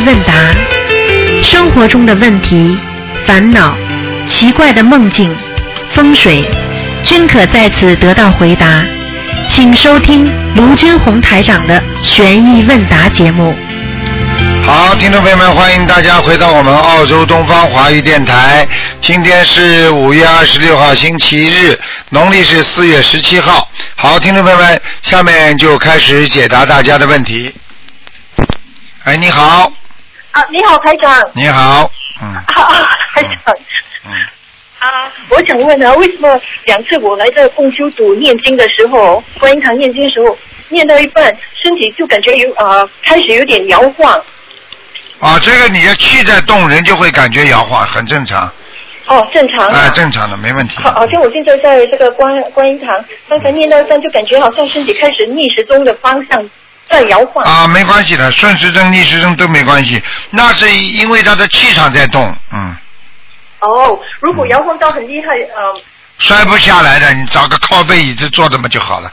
问答，生活中的问题、烦恼、奇怪的梦境、风水，均可在此得到回答。请收听卢军红台长的悬疑问答节目。好，听众朋友们，欢迎大家回到我们澳洲东方华语电台。今天是五月二十六号，星期日，农历是四月十七号。好，听众朋友们，下面就开始解答大家的问题。哎，你好，啊，你好，台长。你好，嗯，啊，台长。嗯，啊，我想问啊，为什么两次我来这共修组念经的时候，观音堂念经的时候，念到一半，身体就感觉有啊、开始有点摇晃。啊，这个你的气在动，人就会感觉摇晃，很正常，哦，正常啊。哎，正常的，没问题。好，好像我现在在这个观观音堂，刚才念到一半，就感觉好像身体开始逆时钟的方向在摇晃。啊，没关系的，顺时针、逆时针都没关系，那是因为他的气场在动，嗯，哦，如果摇晃到很厉害，呃，摔不下来的，你找个靠背椅子坐着嘛就好了。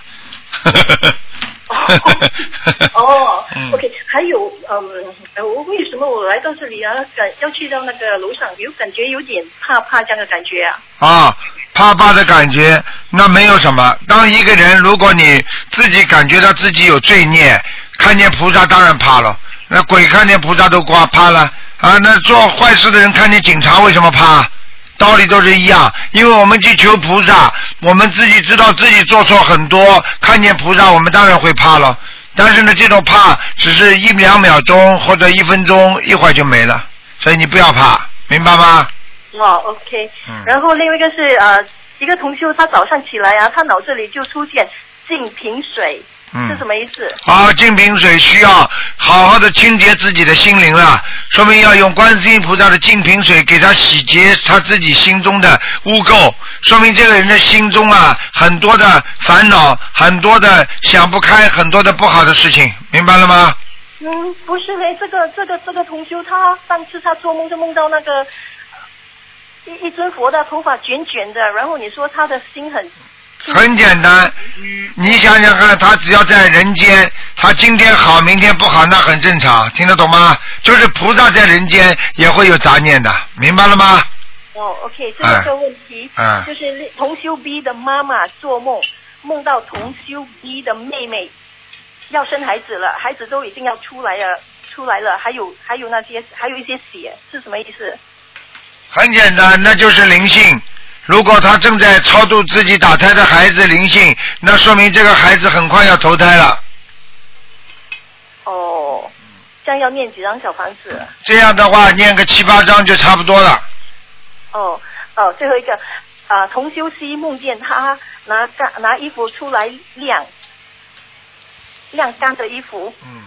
哦 嗯，OK，还有，嗯，呃我为什么我来到这里啊，感要去到那个楼上，有感觉有点怕怕这样的感觉啊？啊，怕怕的感觉，那没有什么。当一个人如果你自己感觉到自己有罪孽，看见菩萨当然怕了。那鬼看见菩萨都挂怕了啊，那做坏事的人看见警察为什么怕？道理都是一样，因为我们去求菩萨，我们自己知道自己做错很多，看见菩萨我们当然会怕了。但是呢，这种怕只是一两秒钟或者一分钟，一会儿就没了，所以你不要怕，明白吗？哦，OK，嗯然后另外一个是呃，一个同修他早上起来啊，他脑子里就出现净瓶水，嗯。是什么意思？啊，净瓶水需要好好的清洁自己的心灵了，说明要用观世音菩萨的净瓶水给他洗劫他自己心中的污垢，说明这个人的心中啊很多的烦恼，很多的想不开，很多的不好的事情，明白了吗？嗯，不是嘞，这个这个这个同修他上次他做梦就梦到那个呃一一尊佛的头发卷卷的，然后你说他的心很很简单，你想想看，他只要在人间，他今天好，明天不好，那很正常，听得懂吗？就是菩萨在人间也会有杂念的，明白了吗？哦，OK，这是个问题，嗯就是同修 B 的妈妈做梦，梦到同修 B 的妹妹要生孩子了，孩子都已经要出来了，出来了，还有还有那些还有一些血，是什么意思？很简单，那就是灵性。如果他正在超度自己打胎的孩子灵性，那说明这个孩子很快要投胎了。哦，这样要念几张小房子？这样的话，念个七八张就差不多了。哦哦，最后一个啊、同修 C 梦见他拿干拿衣服出来晾，晾干的衣服。嗯，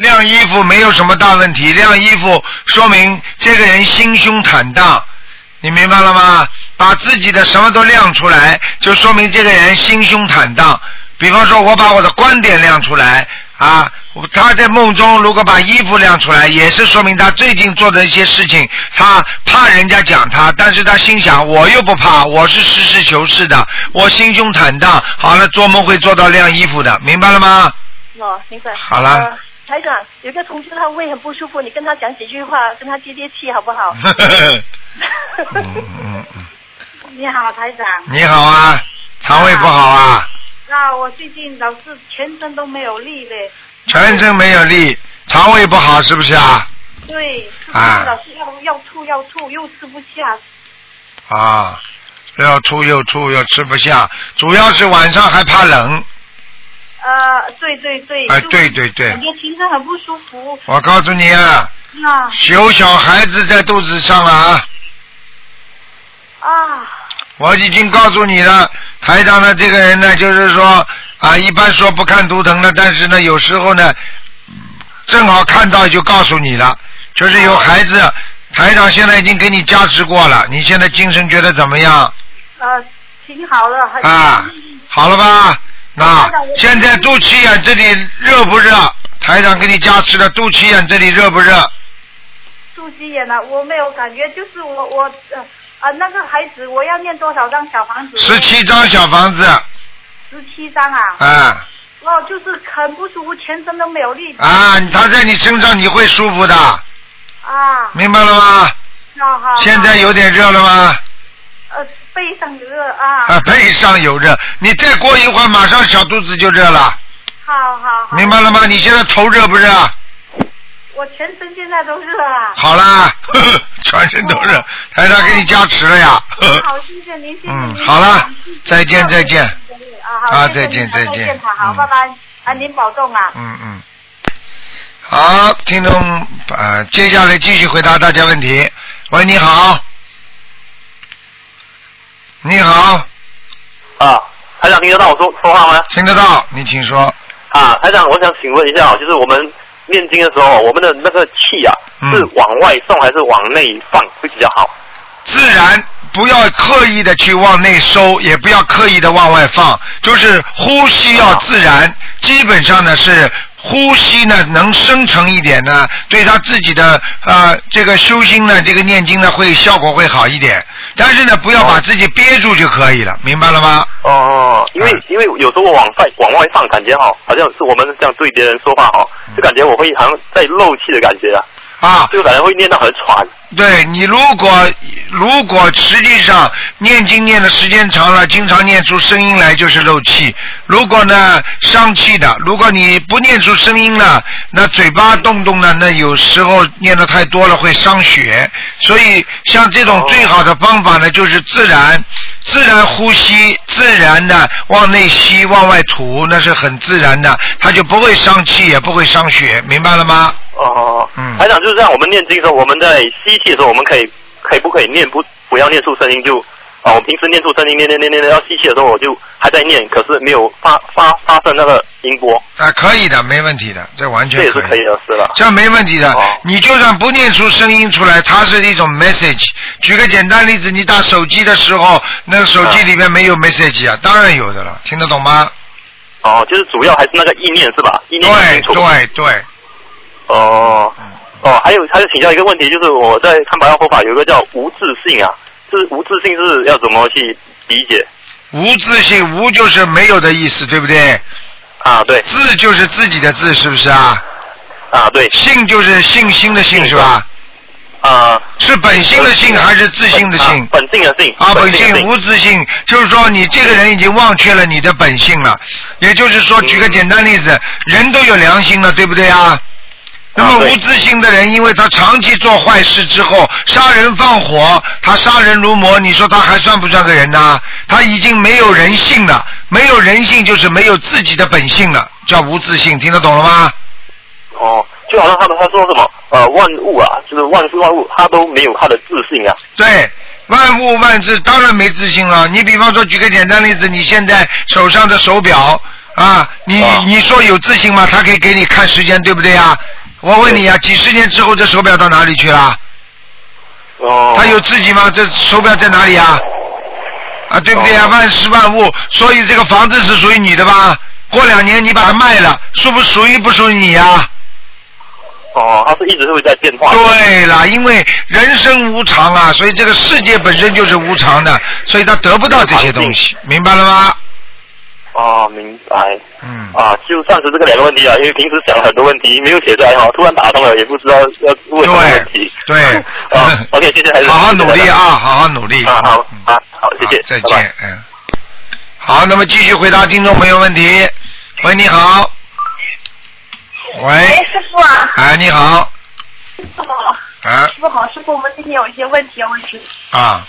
晾衣服没有什么大问题，晾衣服说明这个人心胸坦荡，你明白了吗？把自己的什么都亮出来，就说明这个人心胸坦荡。比方说，我把我的观点亮出来啊，他在梦中如果把衣服亮出来，也是说明他最近做的一些事情，他怕人家讲他，但是他心想我又不怕，我是实事求是的，我心胸坦荡，好了，做梦会做到晾衣服的，明白了吗？哦，明白。好了呃台长，有个同学他胃很不舒服，你跟他讲几句话，跟他接接气好不好？嗯嗯嗯，你好，台长。你好啊，肠胃不好啊，那，我最近老是全身都没有力嘞。全身没有力，肠胃不好是不是啊？对，是啊老是要要吐要吐，又吃不下。啊，要吐又吐又吃不下，主要是晚上还怕冷。呃，对对对。哎就对对对感觉全身很不舒服。我告诉你啊，啊有小孩子在肚子上了啊，啊我已经告诉你了。台长呢，这个人呢，就是说啊，一般说不看图腾的，但是呢，有时候呢，正好看到就告诉你了，就是有孩子。台长现在已经给你加持过了，你现在精神觉得怎么样？呃，挺好了。还啊，好了吧？那现在肚脐眼这里热不热？台长给你加持了，肚脐眼这里热不热？肚脐眼了，我没有感觉，就是我我呃啊那个孩子，我要念多少张小房子？十七张小房子，十七张啊。啊哦，就是很不舒服，全身都没有力。啊，他在你身上你会舒服的，啊，明白了吗？好好。现在有点热了吗？呃，背上有热啊。啊，背上有热，你再过一会儿，马上小肚子就热了，好好好。明白了吗？你现在头热不热？我全身现在都热了。好啦，呵 呵全身都热，台长给你加持了呀。好，谢谢您，谢谢嗯。好了再见再见啊，好，再见再再见见，好，嗯拜拜，啊，您保重啊。嗯嗯。好，听众呃，接下来继续回答大家问题。喂，你好。你好，啊，台长听得到我说说话吗？听得到，你请说。啊，台长，我想请问一下，就是我们念经的时候，我们的那个气啊，嗯是往外送还是往内放会比较好？自然不要刻意的去往内收，也不要刻意的往外放，就是呼吸要自然。基本上呢是呼吸呢能深沉一点呢，对他自己的呃这个修心呢，这个念经呢会效果会好一点。但是呢，不要把自己憋住就可以了，明白了吗？哦，因为嗯因为有时候我往外往外放，感觉哈，好像是我们这样对别人说话哈，就感觉我会好像在漏气的感觉啊，啊，就感觉会念得很喘。对你如果如果实际上念经念的时间长了，经常念出声音来就是漏气。如果呢伤气的，如果你不念出声音了，那嘴巴动动呢，那有时候念的太多了会伤血。所以像这种最好的方法呢，就是自然自然呼吸，自然的往内吸往外吐，那是很自然的，它就不会伤气，也不会伤血，明白了吗？哦，嗯台长就是这样，我们念经的时候，我们在吸气的时候，我们可以可以不可以念不不要念出声音就。啊，我平时念出声音，念念念念念，要吸气的时候我就还在念，可是没有发发发生那个音波，啊，可以的，没问题的，这完全这也是可以的，是吧？这没问题的。哦你就算不念出声音出来，它是一种 message。举个简单例子，你打手机的时候，那个手机里面没有 message 啊，当然有的了，听得懂吗？哦，就是主要还是那个意念是吧？意念对。对对，哦嗯哦，还有还有请教一个问题，就是我在看白话佛法有一个叫无自信啊，是无自信是要怎么去理解无自信，无就是没有的意思，对不对？啊？对自就是自己的自，是不是啊？啊对信就是信心的信，是吧？啊，是本性的性还是自信的性啊？本性的性啊，本性无自信，就是说你这个人已经忘却了你的本性了。也就是说，举个简单例子，人都有良心了，对不对啊？那么无自信的人，因为他长期做坏事之后，杀人放火，他杀人如魔，你说他还算不算个人呢？他已经没有人性了，没有人性就是没有自己的本性了，叫无自信，听得懂了吗？哦，就好像他们他说什么呃万物啊，就是万事万物，他都没有他的自信啊。对，万物万事当然没自信了。你比方说，举个简单例子，你现在手上的手表啊，你、啊你说有自信吗？他可以给你看时间，对不对呀？我问你啊，几十年之后这手表到哪里去了？哦，它有自己吗？这手表在哪里啊？啊，对不对啊？哦万事万物，所以这个房子是属于你的吧？过两年你把它卖了，属不属于不属于你呀、哦，它是一直会在变化。对了，因为人生无常啊，所以这个世界本身就是无常的，所以他得不到这些东西，明白了吗？哦，明白。嗯，啊，就暂时这个两个问题啊，因为平时想了很多问题没有写出来哈，突然打通了，也不知道要问什么问题。对对啊，OK，谢谢还是好好努力啊，好好努力。啊，好嗯啊，好，谢谢好，再拜拜见，嗯。好，那么继续回答听众朋友问题。喂，你好。喂，哎，师傅啊，哎，你好，师傅好，啊师傅好，师傅，我们今天有一些问题要问师傅。啊，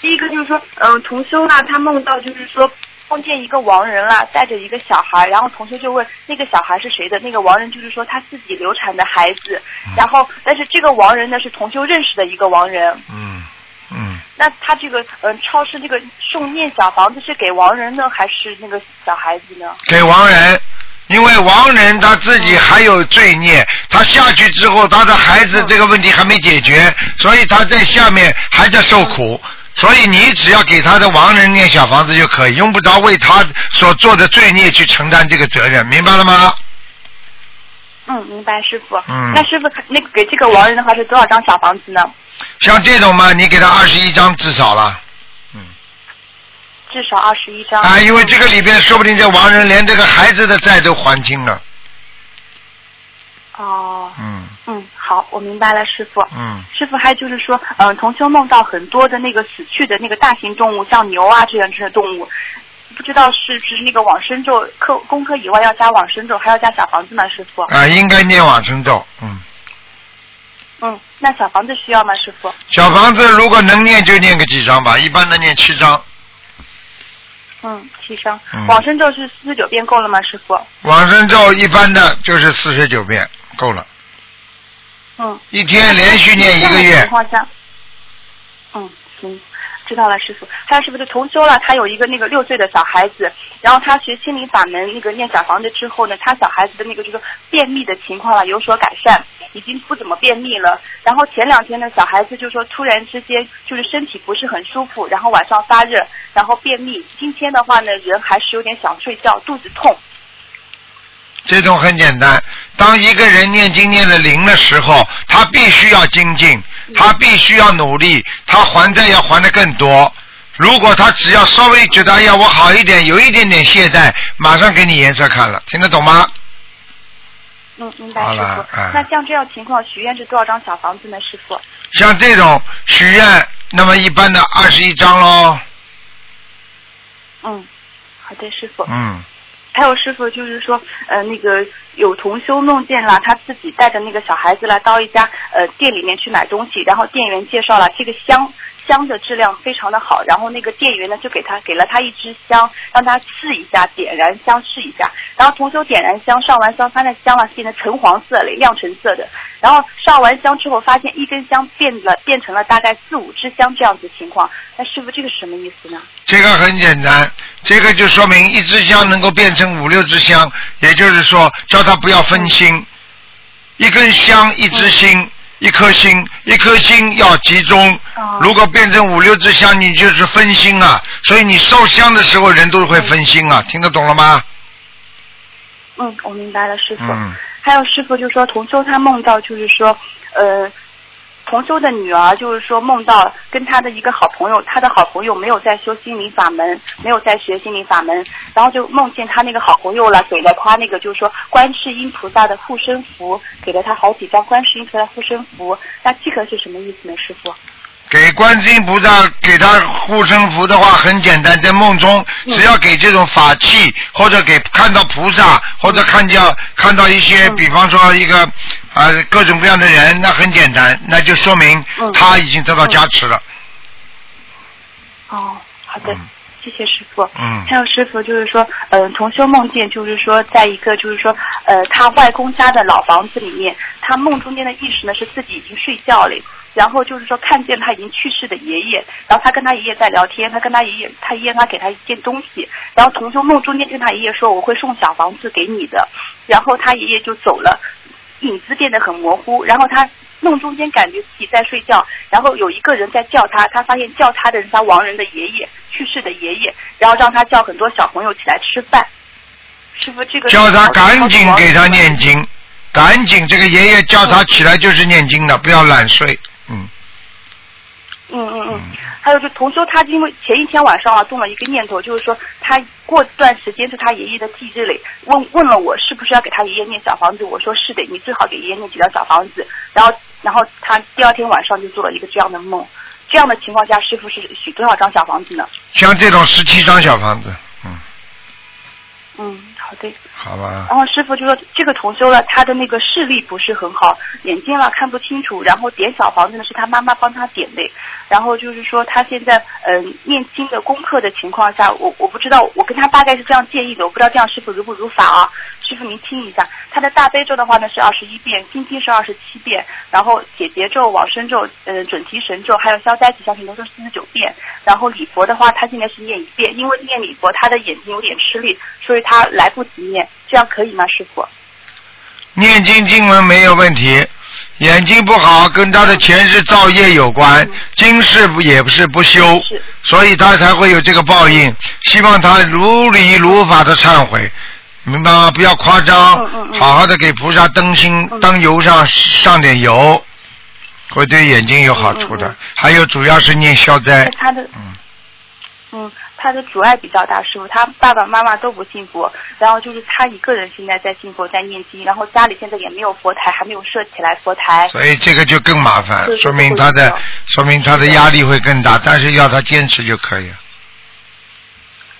第一个就是说，嗯、同修呢，他梦到就是说梦见一个亡人了，带着一个小孩，然后同学就问那个小孩是谁的？那个亡人就是说他自己流产的孩子，然后但是这个亡人呢是同修认识的一个亡人，嗯嗯，那他这个嗯、超市这个送念小房子是给亡人呢，还是那个小孩子呢？给亡人。因为亡人他自己还有罪孽，他下去之后，他的孩子这个问题还没解决，所以他在下面还在受苦。所以你只要给他的亡人念小房子就可以，用不着为他所做的罪孽去承担这个责任，明白了吗？嗯，明白，师傅。嗯那师傅，那给这个亡人的话是多少张小房子呢？像这种嘛，你给他二十一张至少了。嗯至少二十一张。啊，因为这个里边说不定这亡人连这个孩子的债都还清了。哦，嗯，嗯，好。我明白了，师傅。嗯，师傅还就是说，嗯、同修梦到很多的那个死去的那个大型动物，像牛啊这样这些动物，不知道是不是那个往生咒课功课以外要加往生咒，还要加小房子吗？师傅？啊，应该念往生咒，嗯，嗯，那小房子需要吗？师傅？小房子如果能念就念个几张吧，一般的念七张，嗯，七张嗯。往生咒是四十九遍够了吗？师傅？往生咒一般的就是四十九遍，够了，嗯。一天连续念一个月情，况下，嗯，行，知道了，师傅。还有师傅就同修了，他有一个那个六岁的小孩子，然后他学心灵法门那个念小房子之后呢，他小孩子的那个就是便秘的情况了有所改善，已经不怎么便秘了。然后前两天呢，小孩子就说突然之间就是身体不是很舒服，然后晚上发热，然后便秘。今天的话呢，人还是有点想睡觉，肚子痛。这种很简单。当一个人念经念了灵的时候，他必须要精进，他必须要努力，他还债要还的更多。如果他只要稍微觉得哎呀我好一点，有一点点懈怠，马上给你颜色看了，听得懂吗？嗯，明白，好师傅。那像这样情况，许愿是多少张小房子呢，师傅？像这种许愿，那么一般的二十一张喽。嗯，好的，师傅。嗯，还有师傅就是说，呃，那个有同修梦见了他自己带着那个小孩子来到一家呃店里面去买东西，然后店员介绍了这个香香的质量非常的好，然后那个店员呢就给他给了他一支香，让他试一下，点燃香试一下，然后同修点燃香，上完香，发现香啊变成橙黄色嘞，亮橙色的，然后上完香之后发现一根香变了变成了大概四五支香这样子情况，那师傅这个是什么意思呢？这个很简单，这个就说明一支香能够变成五六支香，也就是说叫他不要分心，一根香一支心，一颗心，一颗心要集中。哦如果变成五六支香，你就是分心啊。所以你烧香的时候人都会分心啊，听得懂了吗？嗯，我明白了，师傅。嗯还有师傅就说，同修他梦到就是说，呃，同修的女儿就是说梦到跟他的一个好朋友，他的好朋友没有在修心灵法门，没有在学心灵法门，然后就梦见他那个好朋友了，给了他那个就是说观世音菩萨的护身符，给了他好几张观世音菩萨护身符，那这个是什么意思呢，师傅？给观世音菩萨给他护身符的话很简单，在梦中只要给这种法器，或者给看到菩萨，或者看见看到一些，比方说一个啊、各种各样的人，那很简单，那就说明嗯他已经得到加持了。哦，好的。嗯谢谢师傅。嗯还有师傅就是说，嗯、同修梦见就是说，在一个就是说，呃，他外公家的老房子里面，他梦中间的意识呢是自己已经睡觉了，然后就是说看见他已经去世的爷爷，然后他跟他爷爷在聊天，他跟他爷爷，他爷爷他给他一件东西，然后同修梦中间跟他爷爷说我会送小房子给你的，然后他爷爷就走了，影子变得很模糊，然后他梦中间感觉自己在睡觉，然后有一个人在叫他，他发现叫他的人是他亡人的爷爷，去世的爷爷，然后让他叫很多小朋友起来吃饭。师傅，这个叫他赶紧给他念。经，赶紧这个爷爷叫他起来就是念经的，不要懒睡。嗯嗯嗯嗯，还有就同修，他因为前一天晚上啊动了一个念头，就是说他过段时间是他爷爷的忌日嘞，问问了我是不是要给他爷爷念小房子，我说是的，你最好给爷爷念几张小房子。然后然后他第二天晚上就做了一个这样的梦，这样的情况下，师傅是许多少张小房子呢？像这种十七张小房子，嗯，嗯，好的。好吧。然后师傅就说这个同修了，他的那个视力不是很好，眼睛了看不清楚，然后点小房子呢是他妈妈帮他点的，然后就是说他现在嗯、呃念经的功课的情况下，我我不知道，我跟他大概是这样建议的，我不知道这样师傅如不如法啊？师傅您听一下，他的大悲咒的话呢是二十一遍，心经是二十七遍，然后解结咒、往生咒、呃准提神咒还有消灾吉祥神咒都是四十九遍，然后礼佛的话他现在是念一遍，因为念礼佛他的眼睛有点吃力，所以他来不及念，这样可以吗，师傅？念经经文没有问题，眼睛不好跟他的前世造业有关，今世不也不是不修所以他才会有这个报应。希望他如理如法的忏悔，明白吗？不要夸张好好的给菩萨灯芯嗯灯油上上点油，会对眼睛有好处的。还有主要是念消灾，他的嗯，嗯，他的阻碍比较大，师傅，他爸爸妈妈都不信佛，然后就是他一个人现在在信佛，在念经，然后家里现在也没有佛台，还没有设起来佛台。所以这个就更麻烦，说明他的，说明他的压力会更大，但是要他坚持就可以了。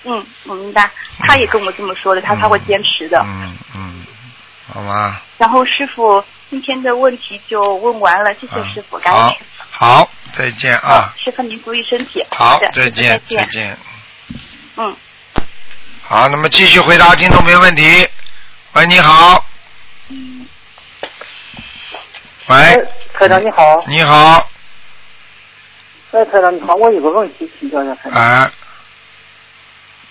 嗯，我明白，他也跟我这么说的，他他会坚持的。嗯嗯，好吗？然后师傅今天的问题就问完了，谢谢师傅，感谢好师傅。，好，再见啊！师傅您注意身体。好，再见，再再见。嗯。好，那么继续回答听众朋友问题。喂，你好。喂，哎，台长你好，你好，哎，科长你好，我有个问题请教一下台长。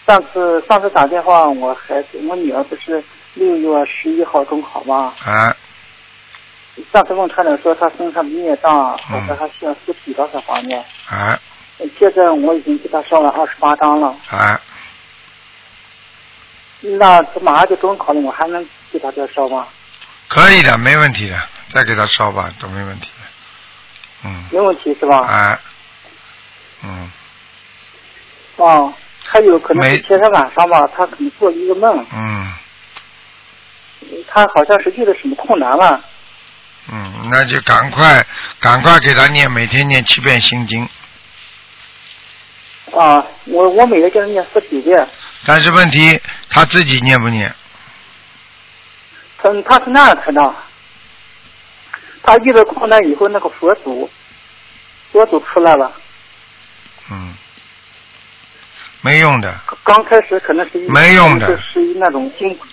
哎，上次上次打电话，我孩子我女儿不是六月十一号中考吗？啊，上次问台长说她身上的孽障，嗯或者还需要四几多少方面？啊，现在我已经给她烧了二十八张了，啊，那这马上就中考了，我还能给她再烧吗？可以的，没问题的，再给他烧吧，都没问题的。嗯，没问题是吧？啊，嗯啊，还有可能没是前天晚上吧，他可能做了一个梦，嗯他好像是遇到什么困难了。嗯，那就赶快赶快给他念，每天念七遍心经。啊，我我每天给他念四十九遍。但是问题他自己念不念？他他是那样台长，他遇到困难以后，那个佛祖，佛祖出来了。嗯，没用的，刚开始可能是一没用的是是那种辛苦，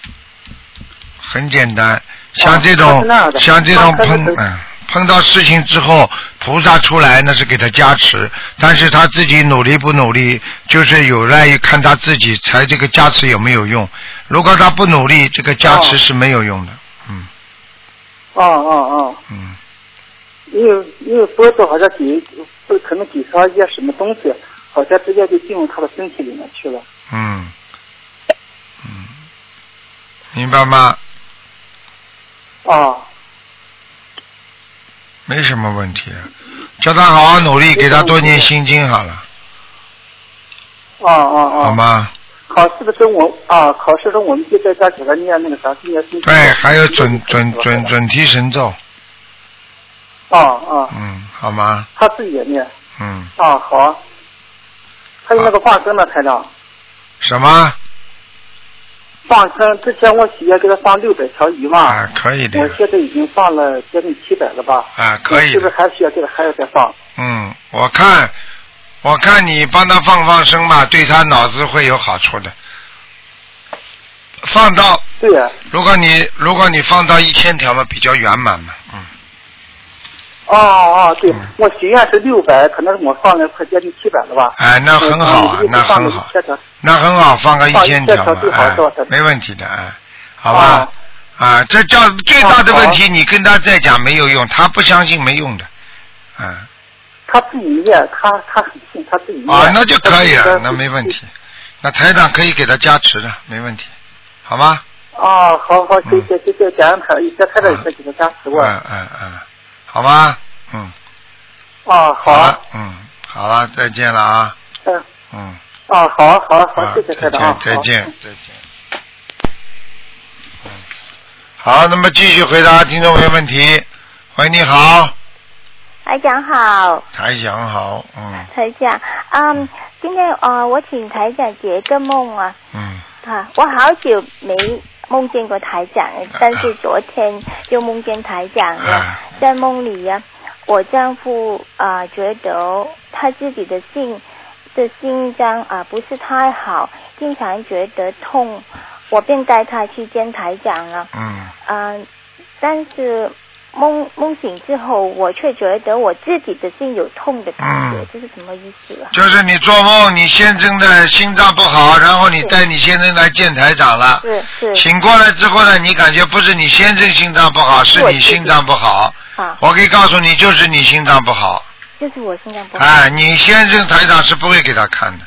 很简单。像这种、像这种碰嗯碰到事情之后，菩萨出来那是给他加持，但是他自己努力不努力，就是有赖于看他自己才这个加持有没有用。如果他不努力，这个加持哦是没有用的。嗯啊啊啊！嗯，因为因为佛祖好像给不可能给他一些什么东西，好像直接就进入他的身体里面去了。嗯，嗯，明白吗？啊没什么问题的，叫他好好努力，给他多念心经好了，啊啊啊！好？吗？考试的时候我啊，考试的时候我们就在家给他念那个啥，念心经。对，还有准准准。准提神咒，啊啊，嗯，好吗？他自己也念。嗯，啊，好啊。还有那个放生的，台长。什么？放生之前我许愿给他放六百条鱼嘛，啊，可以的我，现在已经放了接近七百了吧？啊，可以的是不是，还需要给他还要再放？嗯，我看，我看你帮他放放生吧，对他脑子会有好处的。放到，对呀、如果你如果你放到一千条嘛，比较圆满嘛，嗯，哦哦，对，嗯。我许愿是六百，可能我放了快接近七百了吧？哎，那很好啊，那很好。那很好，放个一千条嘛一千条最，好哎没问题的，哎，好吧。哦，啊，这叫最大的问题，你跟他再讲没有用，他不相信没用的，嗯，他自己念，他他很信，他自己念。啊，那就可以了，那没问题，那台长可以给他加持的，没问题，好吗？哦，好好，谢谢谢谢，感恩台，以前台长嗯也给他加持过。嗯嗯嗯，好吧，嗯，哦，好啊。了，，嗯，好了，再见了啊，嗯，嗯，哦，好啊好啊好啊，谢谢台长啊，好再见，再见。嗯，好，那么继续回答听众朋友问题。喂，你好，台长好，台长好，嗯。台长，嗯，今天呃，我请台长解个梦啊，嗯。啊，我好久没梦见过台长，但是昨天就梦见台长了，啊在梦里呀、我丈夫啊、觉得他自己的心的心脏啊、不是太好，经常觉得痛，我便带他去见台长了。嗯嗯，但是梦梦醒之后，我却觉得我自己的心有痛的感觉，嗯这是什么意思啊？就是你做梦，你先生的心脏不好，然后你带你先生来见台长了。是是醒过来之后呢，你感觉不是你先生心脏不好，是你心脏不好。啊，我可以告诉你，就是你心脏不好。就是我心脏不好。哎，你先生台长是不会给他看的。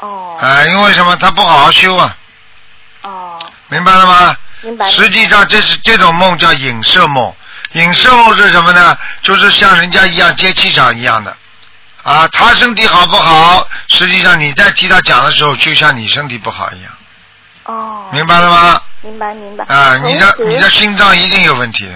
哦哎，因为什么？他不好好修啊，哦，明白了吗？明白。实际上，这是这种梦叫影射梦。影射梦是什么呢？就是像人家一样接气场一样的，啊，他身体好不好？实际上你在替他讲的时候，就像你身体不好一样，哦，明白了吗？明白明白。啊，你的你的心脏一定有问题。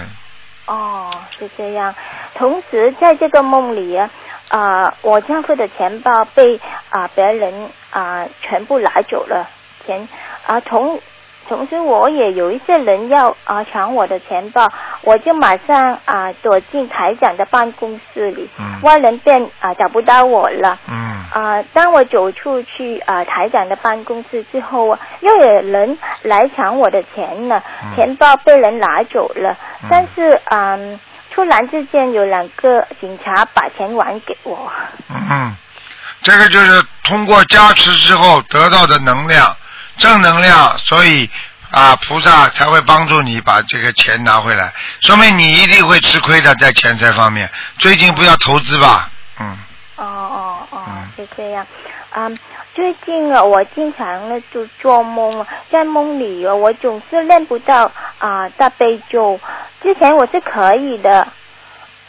哦，是这样。同时，在这个梦里啊，啊、我丈夫的钱包被啊、别人啊、全部拿走了钱啊、从同时我也有一些人要啊、抢我的钱包，我就马上啊、躲进台长的办公室里，嗯。外人便啊、找不到我了。嗯。啊、当我走出去啊、台长的办公室之后啊，又有人来抢我的钱了，嗯。钱包被人拿走了，嗯。但是嗯，突然之间有两个警察把钱还给我。嗯，这个就是通过加持之后得到的能量，正能量，所以啊，菩萨才会帮助你把这个钱拿回来，说明你一定会吃亏的在钱财方面。最近不要投资吧，嗯哦哦哦嗯，是这样。嗯，最近啊，我经常呢就做梦啊，在梦里哦，我总是练不到啊、大悲咒。之前我是可以的，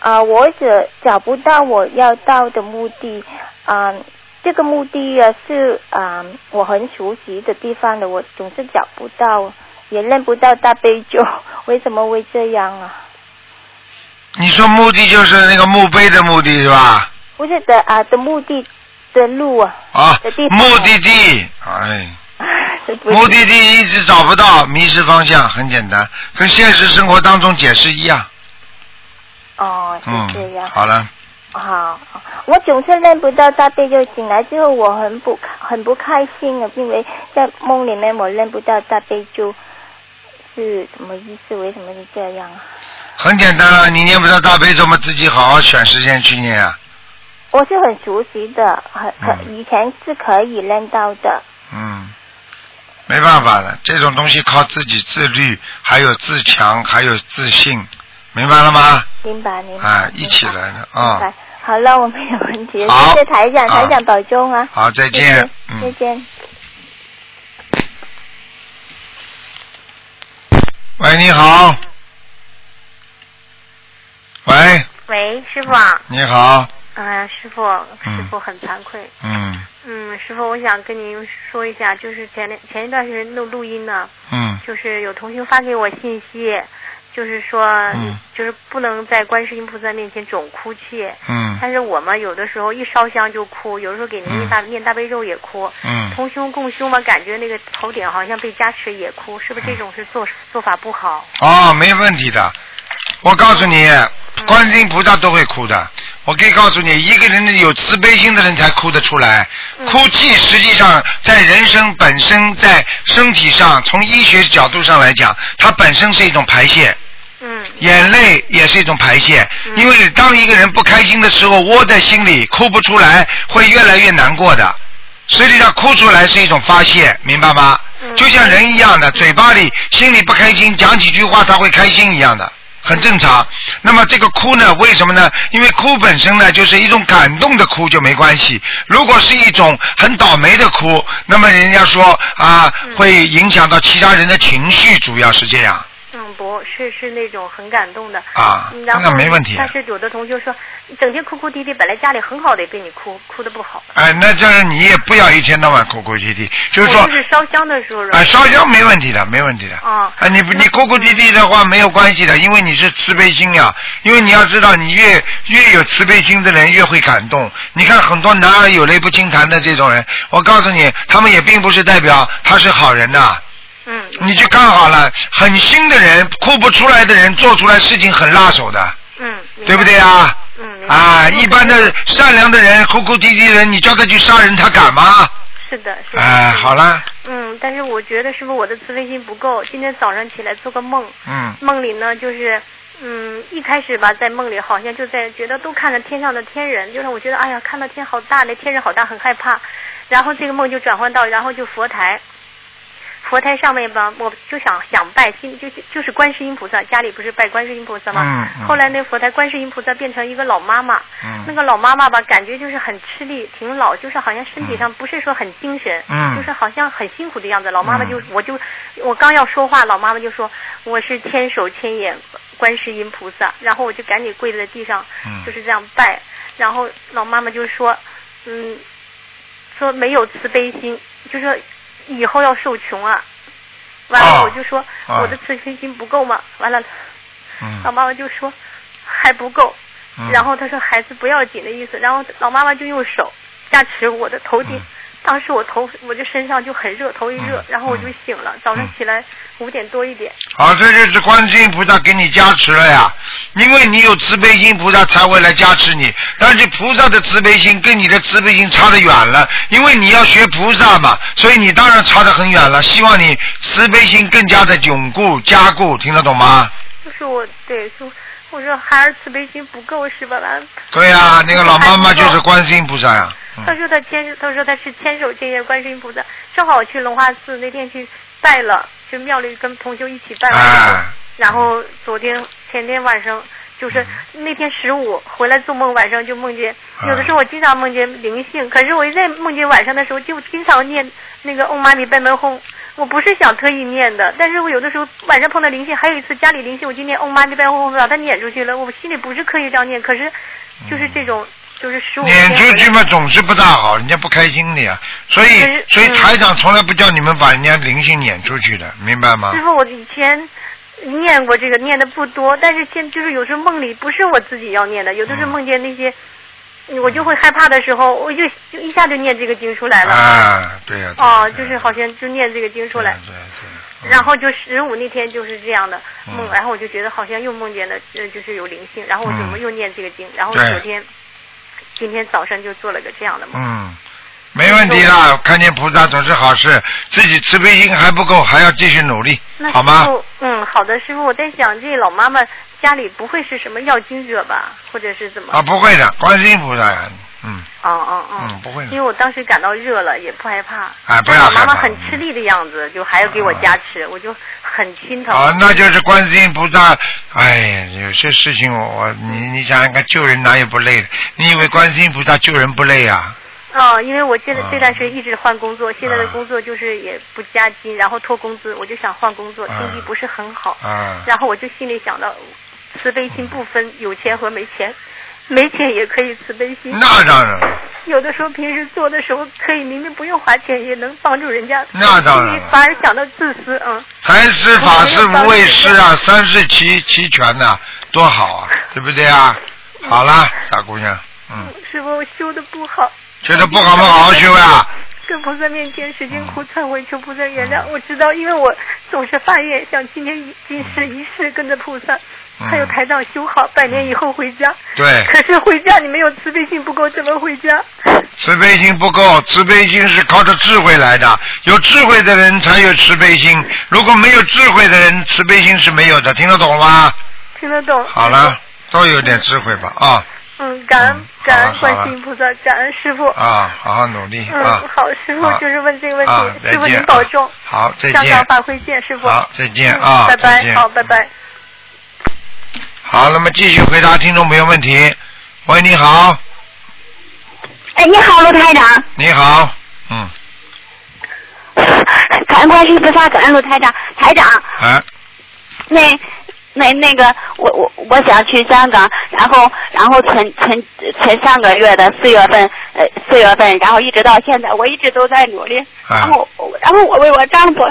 啊、我只找不到我要到的目的。啊、这个墓地啊是啊、我很熟悉的地方的，我总是找不到，也认不到大悲咒，为什么会这样啊？你说目的就是那个墓碑的目的是吧？不是的啊的目的的路啊，啊的地，方目的地，哎，目的地一直找不到，迷失方向，很简单，跟现实生活当中解释一样。哦，是嗯这样。，好了，好，我总是认不到大悲咒，醒来之后我很不很不开心啊，因为在梦里面我认不到大悲咒，是什么意思？为什么是这样啊？很简单啊，你念不到大悲咒嘛，自己好好选时间去念啊。我是很熟悉的，很以前是可以认到的。嗯，没办法的，这种东西靠自己自律，还有自强，还有自信，明白了吗？明白明白。啊，一起来的啊明白。。好了，我没有问题了，谢谢台长，啊台长保重啊。好，再再见。再嗯，见。喂，你好。喂，喂，师傅啊，你好。嗯、师傅，嗯师傅很惭愧。嗯嗯，师傅，我想跟您说一下，就是前两前一段时间录录音呢，嗯就是有同学发给我信息，就是说，嗯就是不能在观世音菩萨面前总哭泣。嗯但是我们有的时候一烧香就哭，有的时候给您念大、念大悲咒也哭，嗯，同修共修嘛，感觉那个头顶好像被加持也哭，是不是这种是做做法不好？哦，没问题的。我告诉你，观世音菩萨都会哭的。我可以告诉你，一个人有慈悲心的人才哭得出来。嗯哭泣实际上在人生本身，在身体上，从医学角度上来讲，它本身是一种排泄。嗯眼泪也是一种排泄，嗯因为当一个人不开心的时候，窝在心里哭不出来，会越来越难过的。实际上，哭出来是一种发泄，明白吗？嗯就像人一样的，嘴巴里心里不开心，讲几句话他会开心一样的，很正常。那么这个哭呢，为什么呢？因为哭本身呢，就是一种感动的哭就没关系。如果是一种很倒霉的哭，那么人家说啊，会影响到其他人的情绪，主要是这样。嗯，不是是那种很感动的啊嗯然后那没问题但是有的同学说，你整天哭哭啼啼，本来家里很好的，也被你哭哭的不好。哎，那就是你也不要一天到晚哭哭啼啼，就是说，就是烧香的时候，啊，烧香没问题的，没问题的。啊啊，你不你哭哭啼啼的话没有关系的，因为你是慈悲心呀。因为你要知道，你越越有慈悲心的人越会感动。你看很多男儿有泪不轻弹的这种人，我告诉你，他们也并不是代表他是好人呐。嗯，你去看好了，狠心的人、哭不出来的人，做出来事情很辣手的，嗯，对不对？啊？嗯，啊，一般的善良的人、哭哭啼啼的人，你叫他去杀人，他敢吗？是的，是的。哎，好。了，嗯，但是我觉得是不是我的慈悲心不够？今天早上起来做个梦，嗯梦里呢就是。嗯，一开始吧，在梦里好像就在觉得都看着天上的天人，就是我觉得哎呀，看到天好大，那天人好大，很害怕。然后这个梦就转换到，然后就佛台，佛台上面吧，我就想想拜心，就就是观世音菩萨，家里不是拜观世音菩萨吗？嗯嗯后来那佛台观世音菩萨变成一个老妈妈，嗯那个老妈妈吧，感觉就是很吃力，挺老，就是好像身体上不是说很精神，嗯就是好像很辛苦的样子。老妈妈就、嗯我就我刚要说话，老妈妈就说我是千手千眼观世音菩萨，然后我就赶紧跪在地上，嗯就是这样拜。然后老妈妈就说，嗯，说没有慈悲心，就说以后要受穷啊。完了啊我就说、啊我的自信心不够嘛，完了嗯老妈妈就说还不够，嗯然后她说孩子不要紧的意思，然后老妈妈就用手加持我的头顶。嗯当时我头我就身上就很热，头一热，嗯然后我就嗯醒了。早上嗯起来五点多一点，好，这就是观世音菩萨给你加持了呀，因为你有慈悲心，菩萨才会来加持你。但是菩萨的慈悲心跟你的慈悲心差得远了，因为你要学菩萨嘛，所以你当然差得很远了。希望你慈悲心更加的永固加固，听得懂吗？就是我对说，我说孩儿慈悲心不够是吧？完，对呀、那个老妈妈就是观世音菩萨呀。他说他牵，他说他是牵手接见观世音菩萨，正好我去龙华寺那天去拜了，去庙里跟同修一起拜完了然后昨天前天晚上。就是那天十五回来做梦，晚上就梦见，啊有的时候我经常梦见灵性，可是我一在梦见晚上的时候，就经常念那个嗡嘛呢呗咪吽，我不是想特意念的，但是我有的时候晚上碰到灵性，还有一次家里灵性，我就念嗡嘛呢呗咪吽，把它撵出去了，我心里不是刻意这样念，可是就是这种，就是十五撵出去嘛，总是不大好，人家不开心的呀。所以所以嗯台长从来不叫你们把人家灵性撵出去的，明白吗师？傅，我以前念过这个，念的不多，但是现就是有时候梦里不是我自己要念的，有的时候梦见那些，我就会害怕的时候，我就就一下就念这个经出来了。啊，对呀、哦，就是好像就念这个经出来，对。然后就十五那天就是这样的梦，嗯然后我就觉得好像又梦见了，呃，就是有灵性，然后我怎么嗯又念这个经，然后昨天，今天早上就做了个这样的梦。嗯，没问题啦，看见菩萨总是好事，自己慈悲心还不够，还要继续努力，那好吗嗯，好的，师傅，我在想这老妈妈家里不会是什么要经者吧，或者是怎么？啊，不会的，观世音菩萨呀，嗯，哦哦哦，嗯不会因为我当时感到热了，也不害怕。哎不但老妈妈很吃力的样子，就还要给我加持，我就很心疼。啊，那就是观世音菩萨。哎呀，有些事情我我你你想想看，救人哪有不累的？你以为观世音菩萨救人不累啊？哦，因为我现在啊这段时间一直换工作，现在的啊工作就是也不加薪，然后拖工资，我就想换工作，啊经济不是很好。啊，然后我就心里想到，慈悲心不分有钱和没钱，没钱也可以慈悲心。那当然了，有的时候平时做的时候，可以明明不用花钱，也能帮助人家。那当然反而想到自私，啊。财施法施无畏施啊，三世齐齐全呐、多好啊，对不对啊？好啦，大姑娘，嗯，师傅，我修的不好。觉得不好不，好好修啊、跟菩萨面前使劲哭忏悔，求菩萨原嗯谅。我知道，因为我总是发愿，想今天一今世一世跟着菩萨，嗯还有台长修好，百年以后回家。对，可是回家你没有慈悲心不够，怎么回家？慈悲心不够，慈悲心是靠着智慧来的，有智慧的人才有慈悲心，如果没有智慧的人，慈悲心是没有的，听得懂吗？听得懂？好了，都有点智慧吧啊嗯，感恩嗯感恩观世音菩萨，感恩师傅。啊，好好努力嗯啊，！好，师傅就是问这个问啊题，师傅您保重。好，再见香港。法会见，师傅。好，再见嗯啊，拜拜，好，拜拜。好，那么继续回答听众朋友问题。喂，你好，哎，你好，卢台长，你好，嗯，感恩观世音菩萨，感恩卢台长，台长，哎，那那那个，我我我想去香港，然后然后前前前上个月的四月份，呃四月份，然后一直到现在，我一直都在努力，啊。然后然后我为我丈夫。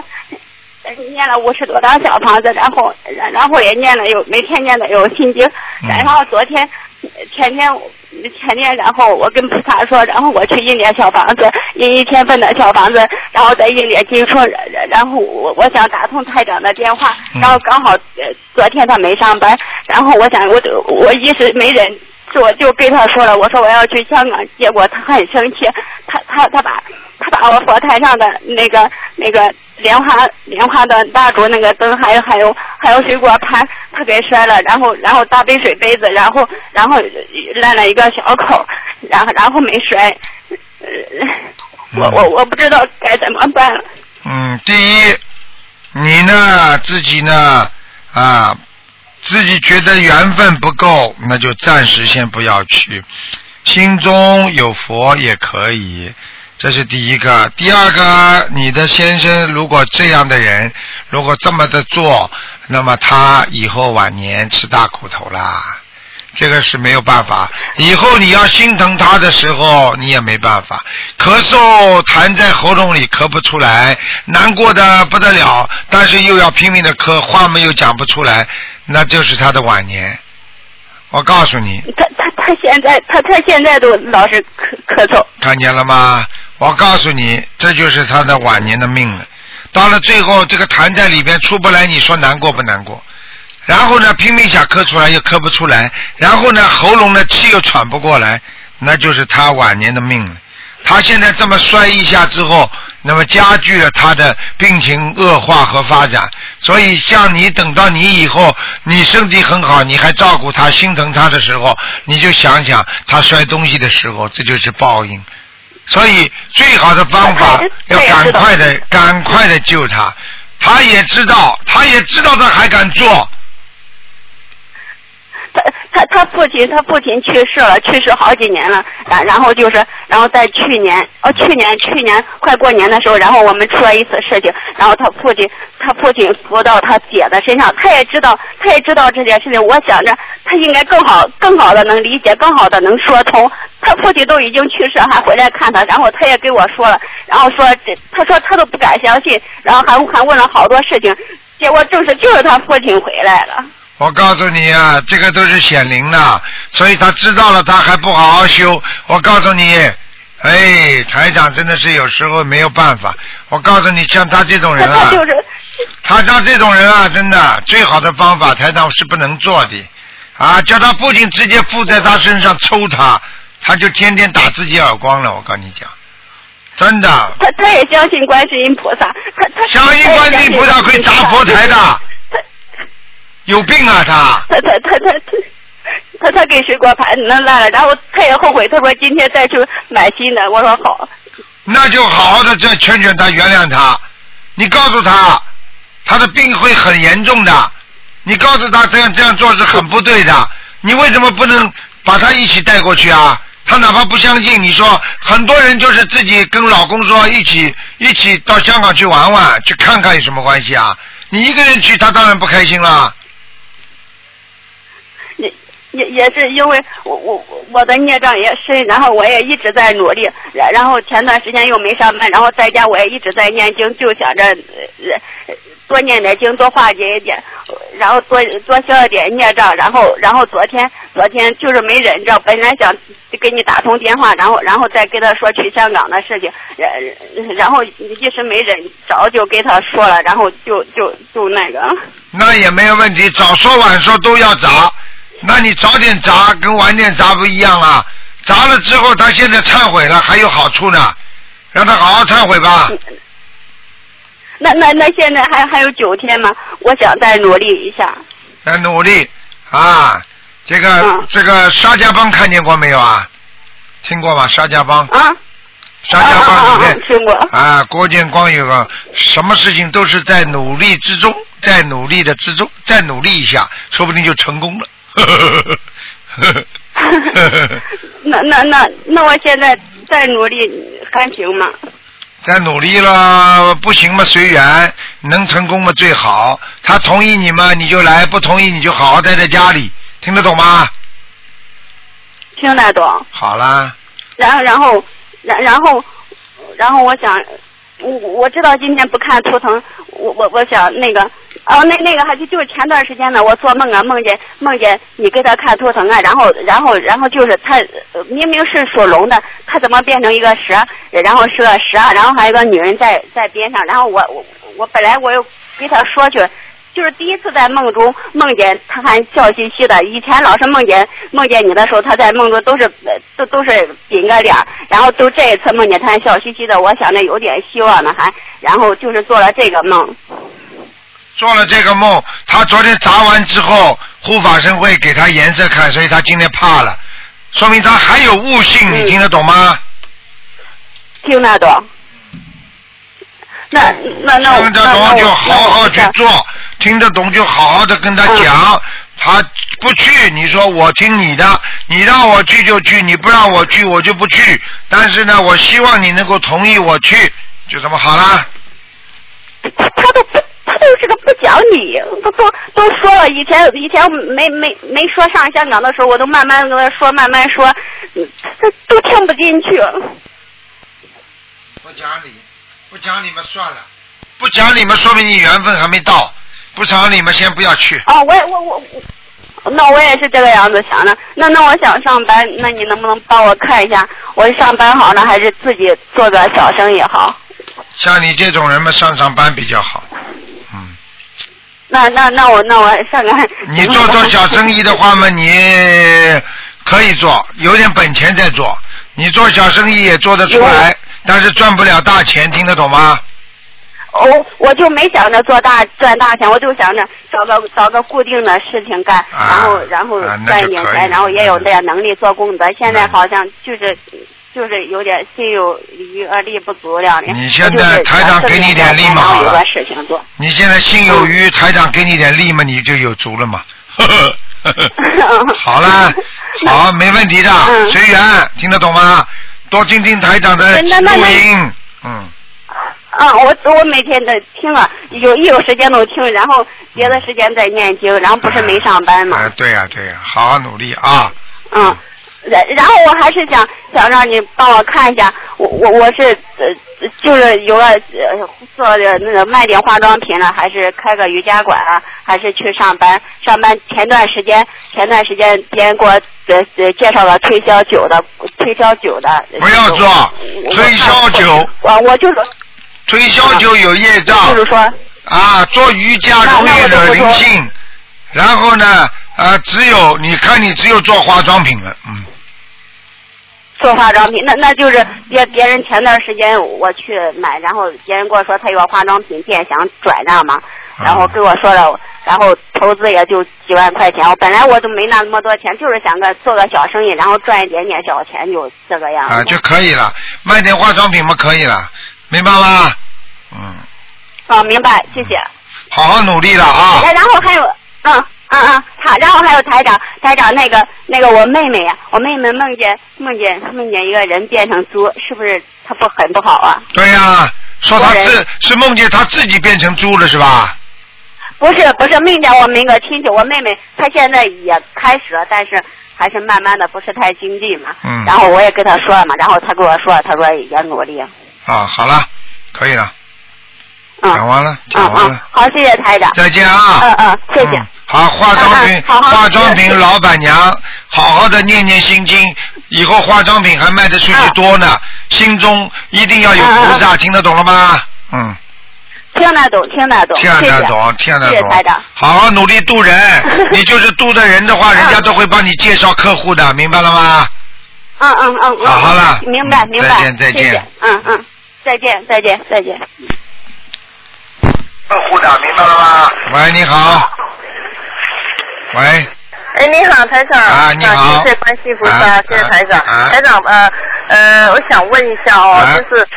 呃念了五十多张小房子，然后然然后也念了有每天念的有心经，嗯。然后昨天前天前天，然后我跟菩萨说，然后我去印点小房子，印一千份的小房子，然后再印点经书，然然然后我我想打通台长的电话，嗯。然后刚好呃昨天他没上班，然后我想我就我一时没忍住，我就跟他说了，我说我要去香港，结果他很生气，他他他把他把我佛台上的那个那个莲花莲花的蜡烛那个灯，还有还有还有水果盘，他给摔了，然后然后大杯水杯子，然后然后烂了一个小口，然后然后没摔，呃，我我我不知道该怎么办了。嗯，第一，你呢自己呢啊，自己觉得缘分不够，那就暂时先不要去，心中有佛也可以。这是第一个，第二个，你的先生如果这样的人，如果这么的做，那么他以后晚年吃大苦头啦。这个是没有办法。以后你要心疼他的时候，你也没办法。咳嗽痰在喉咙里咳不出来，难过的不得了，但是又要拼命的咳，话没有讲不出来，那就是他的晚年。我告诉你，他他他现在他他现在都老是咳咳嗽。看见了吗？我告诉你，这就是他的晚年的命了。到了最后，这个痰在里边出不来，你说难过不难过？然后呢，拼命想咳出来又咳不出来，然后呢，喉咙呢气又喘不过来，那就是他晚年的命了。他现在这么摔一下之后，那么加剧了他的病情恶化和发展。所以，像你等到你以后，你身体很好，你还照顾他、心疼他的时候，你就想想他摔东西的时候，这就是报应。所以，最好的方法要赶快的、赶快的救他。他也知道，他也知道，他还敢做。他他他父亲他父亲去世了，去世好几年了，然然后就是，然后在去年哦去年去年快过年的时候，然后我们出了一次事情，然后他父亲他父亲扶到他姐的身上，他也知道他也知道这件事情，我想着他应该更好更好的能理解，更好的能说通。他父亲都已经去世，还回来看他，然后他也给我说了，然后说这他说他都不敢相信，然后还还问了好多事情，结果正是就是他父亲回来了。我告诉你啊，这个都是显灵的，所以他知道了，他还不好好修。我告诉你，哎，台长真的是有时候没有办法。我告诉你，像他这种人啊，他像这种人啊，真的最好的方法，台长是不能做的啊！叫他父亲直接附在他身上抽他，他就天天打自己耳光了。我跟你讲，真的。他他也相信观世音菩萨，他他相信观世音菩萨会砸佛台的。有病啊他！他他他他他他他给水果盘弄烂了，然后他也后悔，他说今天再去买新的。我说好。那就好好的再劝劝他，原谅他。你告诉他，他的病会很严重的。你告诉他这样这样做是很不对的。你为什么不能把他一起带过去啊？他哪怕不相信，你说很多人就是自己跟老公说一起一起到香港去玩玩，去看看有什么关系啊？你一个人去，他当然不开心了。也也是因为我我我的孽障也深，然后我也一直在努力，然然后前段时间又没上班，然后在家我也一直在念经，就想着呃多念点经，多化解一点，然后多多消一点孽障，然后然后昨天昨天就是没忍着，本来想给你打通电话，然后然后再跟他说去香港的事情，然然后一时没忍，早就给他说了，然后就就就那个。那也没有问题，早说晚说都要砸。那你早点砸跟晚点砸不一样啊！砸了之后，他现在忏悔了，还有好处呢，让他好好忏悔吧。那那那现在还还有九天吗？我想再努力一下。再努力啊！这个这个沙家浜看见过没有啊？听过吧？沙家浜。啊。沙家浜里面。听过。啊，郭建光有个什么事情都是在努力之中，在努力的之中，再努力一下，说不定就成功了。那那那那我现在再努力还行吗？再努力了，不行嘛随缘，能成功嘛最好。他同意你嘛你就来，不同意你就好好待在家里，听得懂吗？听得懂。好啦。然后然后然然后然后我想。我我知道今天不看图腾，我我我想那个哦，那那个还就就是前段时间呢，我做梦啊，梦见梦见你给他看图腾啊，然后然后然后就是他明明是属龙的，他怎么变成一个蛇？然后是个蛇，然后还有个女人在在边上，然后我我我本来我又给他说去。就是第一次在梦中梦见他还笑嘻嘻的，以前老是梦见梦见你的时候，他在梦中都是都都是顶个脸，然后都这一次梦见他还笑嘻嘻的，我想着有点希望呢，还然后就是做了这个梦。做了这个梦，他昨天砸完之后，护法神会给他颜色看，所以他今天怕了，说明他还有悟性，你听得懂吗？听得懂。那那那听得懂就好好去做，听得懂就好好的跟他讲。他不去，你说我听你的，你让我去就去，你不让我去我就不去。但是呢，我希望你能够同意我去，就这么好了。他都不，他都是个不讲理，都都都说了，以前以前没没没说上香港的时候，我都慢慢跟他说，慢慢说，嗯他都听不进去。不讲理，不讲理嘛算了，不讲理嘛说明你缘分还没到，不讲理嘛先不要去。哦，我也我我我，那我也是这个样子想的。那那我想上班，那你能不能帮我看一下，我上班好呢，还是自己做个小生意好？像你这种人嘛，上上班比较好。嗯那那那我那我上个。你做做小生意的话嘛，你可以做，有点本钱再做。你做小生意也做得出来，但是赚不了大钱，听得懂吗？我我就没想着做大赚大钱，我就想着找个找个固定的事情干，然后然后赚一点钱，然后也有点能力做功德。现在好像就是就是有点心有余而力不足了。你现在台长给你点力嘛有个事情做。你现在心有余，台长给你点力嘛，你就有足了嘛。好了，好，没问题的，嗯随缘，听得懂吗？多听听台长的录音，嗯，啊，我我每天的听了，有一有时间都听，然后别的时间在念经，然后不是没上班嘛。哎，对呀、对呀、好好努力啊！嗯，然然后我还是想想让你帮我看一下，我我我是呃就是有了呃做的那个卖点化妆品了，还是开个瑜伽馆啊，还是去上班？上班前段时间前段时间别人给我呃呃介绍了推销酒的推销酒的。不要做推销酒，我我就是推销就有业障，就是说啊，做瑜伽容易惹灵性，然后呢，呃，只有你看你只有做化妆品了，嗯，做化妆品，那那就是别别人前段时间我去买，然后别人跟我说他有个化妆品店想转让嘛，然后跟我说了，然后投资也就几万块钱，我本来我都没那么多钱，就是想个做个小生意，然后赚一点点小钱，就这个样子。啊就可以了，卖点化妆品嘛可以了，明白吗？嗯，哦，明白，谢谢。好好努力了啊！然后还有，嗯嗯嗯，好，然后还有台长，台长那个那个我妹妹呀，我妹妹梦见梦见梦见一个人变成猪，是不是她不很不好啊？对呀、说她自是梦见她自己变成猪了是吧？不是不是，梦见我们一个亲戚，我妹妹她现在也开始了，但是还是慢慢的不是太经济嘛。嗯然后我也跟她说了嘛，然后她跟我说，她说也努力。啊，好了，可以了，嗯讲完了，嗯讲完了嗯，，好，谢谢台长。再见啊！嗯嗯，谢谢。好，化妆品化妆品老板娘，好好的念念心经，以后化妆品还卖的出去多呢。心中一定要有菩萨，听得懂了吗？嗯，听得懂，听得懂，听得懂，听得懂。好好努力度人，你就是度的人的话，人家都会帮你介绍客户的，明白了吗？嗯嗯嗯嗯。好好了明白明白。再见再见嗯嗯，再见再见再见。客户的，明白了吗？喂，你好。喂，哎，你好，台长。啊你好谢谢关心菩萨，啊谢谢台长。啊台长，呃呃，我想问一下哦，啊就是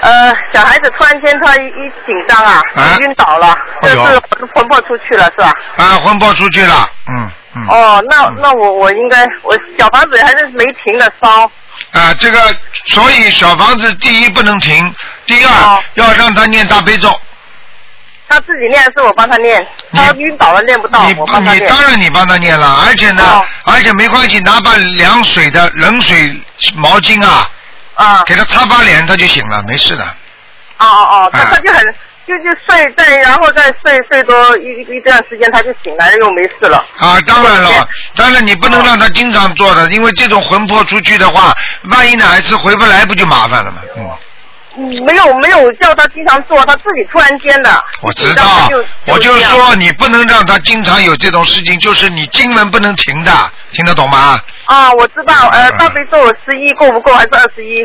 呃，小孩子突然间他一一紧张啊，啊晕倒了，就是魂魂魄出去了，是吧？啊，魂魄出去了，嗯嗯。哦，那那我我应该，我小房子还是没停的烧。啊，这个所以小房子第一不能停，第二、哦要让他念大悲咒。他自己念还是我帮他念？他晕倒了念不到，你我帮他念。你当然你帮他念了，而且呢，哦而且没关系，拿把凉水的冷水毛巾啊，啊给他擦把脸，他就醒了，没事的。哦哦哦，他啊他就很就就睡再然后再睡睡多一一段时间他就醒来了又没事了。啊，当然了，当然你不能让他经常做的，因为这种魂魄出去的话，万一哪一次回不来，不就麻烦了吗？嗯，嗯没有没有叫他经常做，他自己突然间的。我知道就，我就是说你不能让他经常有这种事情，就是你经文不能停的，听得懂吗？啊，我知道，呃，嗯大悲咒十一够不够？还是二十一？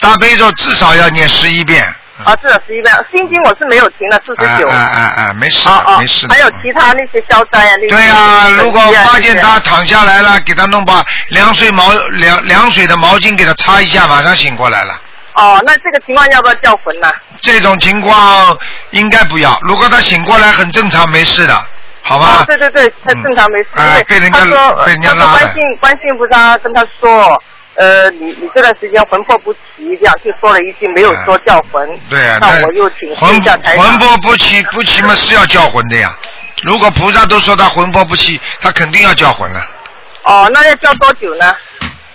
大悲咒至少要念十一遍。啊，是十一遍。心经我是没有停的，四十九。哎哎哎哎，没事哦的，哦没事的。还有其他那些消灾啊，那些。对啊、如果发现他躺下来了，给他弄把凉水毛凉凉水的毛巾给他擦一下，马上醒过来了。哦，那这个情况要不要叫魂呢？这种情况应该不要。如果他醒过来很正常，没事的，好吗？啊，对对对，他正常没事。哎因为被人家被人家他说拉了观世观世音菩萨跟他说，呃，你你这段时间魂魄不齐，这样就说了一句，没有说叫魂。对啊，那我又请示魂一下台长。魂魄不齐不齐嘛是要叫魂的呀，如果菩萨都说他魂魄不齐，他肯定要叫魂了，哦，那要叫多久呢？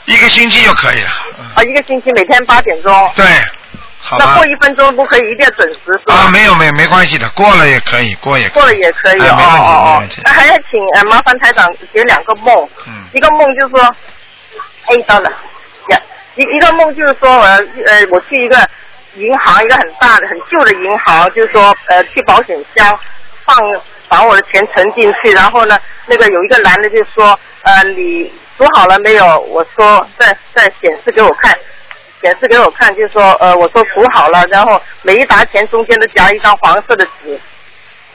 一个星期就可以了。啊，一个星期每天八点钟。对，好那过。一分钟不可以，一定要准时？啊，没有没有没关系的，过了也可以，过也可以。过了也可以哦哎没问题哦哦没问题。那还要请呃麻烦台长解两个梦，嗯一个梦就是说，哎，到了，呀，一一个梦就是说我呃我去一个银行，一个很大的很旧的银行，就是说呃去保险箱放把我的钱存进去，然后呢那个有一个男的就说呃你数好了没有？我说再再显示给我看。显示给我看，就是说，呃，我说数好了，然后每一沓钱中间都夹一张黄色的纸，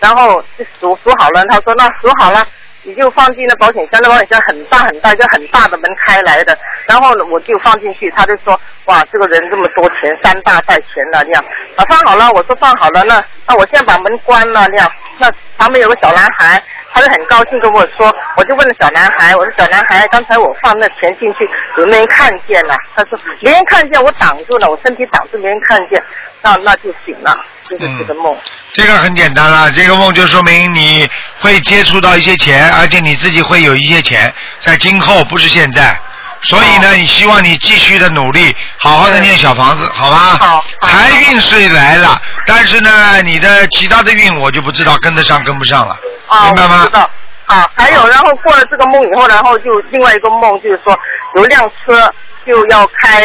然后就数数好了，他说那数好了，你就放进那保险箱，那保险箱很大很大，一个很大的门开来的，然后呢我就放进去，他就说哇这个人这么多钱，三大袋钱了那样，啊放好了，我说放好了，那那我现在把门关了那样，那旁边有个小男孩，他就很高兴跟我说，我就问了小男孩，我说小男孩，刚才我放那钱进去有没有人看见呢？他说没人看见，我挡住了，我身体挡住没人看见，那那就行了，就是这个梦。这个很简单了，这个梦就说明你会接触到一些钱，而且你自己会有一些钱，在今后不是现在。所以呢，你希望你继续的努力，好好的念小房子，好吧？好。财运是来了，但是呢，你的其他的运我就不知道跟得上跟不上了，啊，明白吗知？道。啊，还有，然后过了这个梦以后，然后就另外一个梦，就是说有一辆车就要开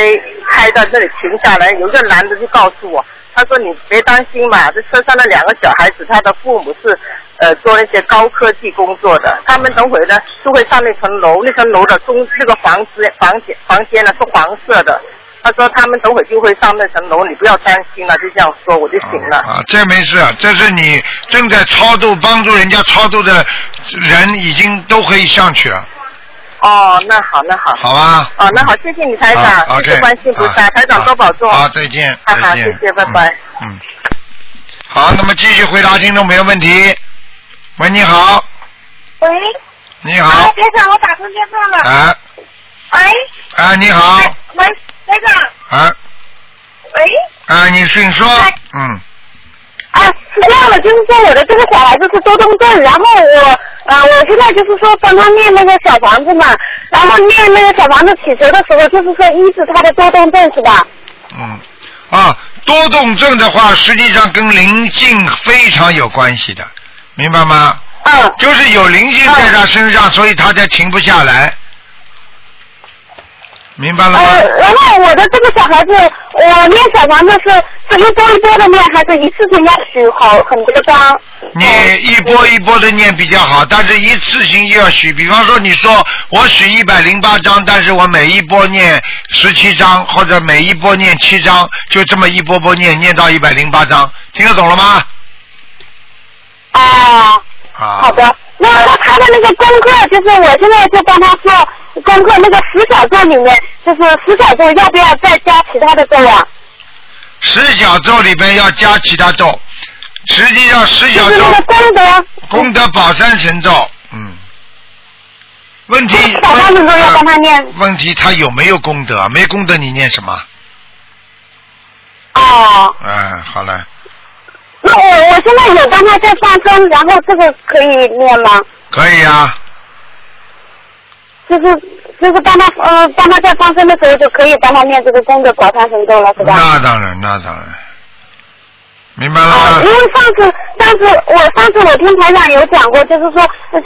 开到这里停下来，有一个男的就告诉我，他说你别担心嘛，这车上的两个小孩子，他的父母是呃做那些高科技工作的，他们等会呢就会上那层楼，那层楼的中那个房子房间房间呢是黄色的。他说他们等会就会上那层楼，你不要担心了，就这样说，我就行了。啊，这没事，这是你正在超度帮助人家超度的人，已经都可以上去了，哦，那好，那好。好吧？哦，那好，谢谢你台长，好谢谢音菩萨，啊台长多保重。好，再见，好好，再见谢谢，拜拜。嗯，好，那么继续回答听众朋友问题。喂，你好，喂，你好。哎，，台长，我打通电话了。哎，喂，哎，你好，喂，台长，哎，喂，哎，你请说，嗯，啊，是这样的，就是说我的这个小孩子是多动症，然后我呃，我现在就是说帮他念那个小房子嘛，然后念那个小房子起折的时候，就是说医治他的多动症是吧？嗯，啊，多动症的话，实际上跟灵性非常有关系的，明白吗？嗯。就是有灵性在他身上，所以他才停不下来。明白了吗？呃，然后我的这个小孩子，我念小房子是是一波一波的念，还是一次性要许好很多张？你一波一波的念比较好，但是一次性又要许。比方说，你说我许一百零八章，但是我每一波念十七张，或者每一波念七张，就这么一波波念，念到一百零八章，听得懂了吗？啊。啊。好的，那那他的那个功课，就是我现在就帮他做功课，那个十小咒里面，就是十小咒要不要再加其他的咒啊？十小咒里边要加其他咒，实际上十小咒就是那个功德，功德宝山神咒，嗯。问题小房子咒要帮他念。问题他有没有功德？没功德你念什么？哦，嗯，好了，那我我现在有帮他在放生，然后这个可以念吗？可以啊。就是就是帮他呃帮他在放生的时候就可以帮他念这个功德宝山神咒了，是吧？那当然，那当然，明白了吗？啊因为上次上次我上次我听台长有讲过，就是说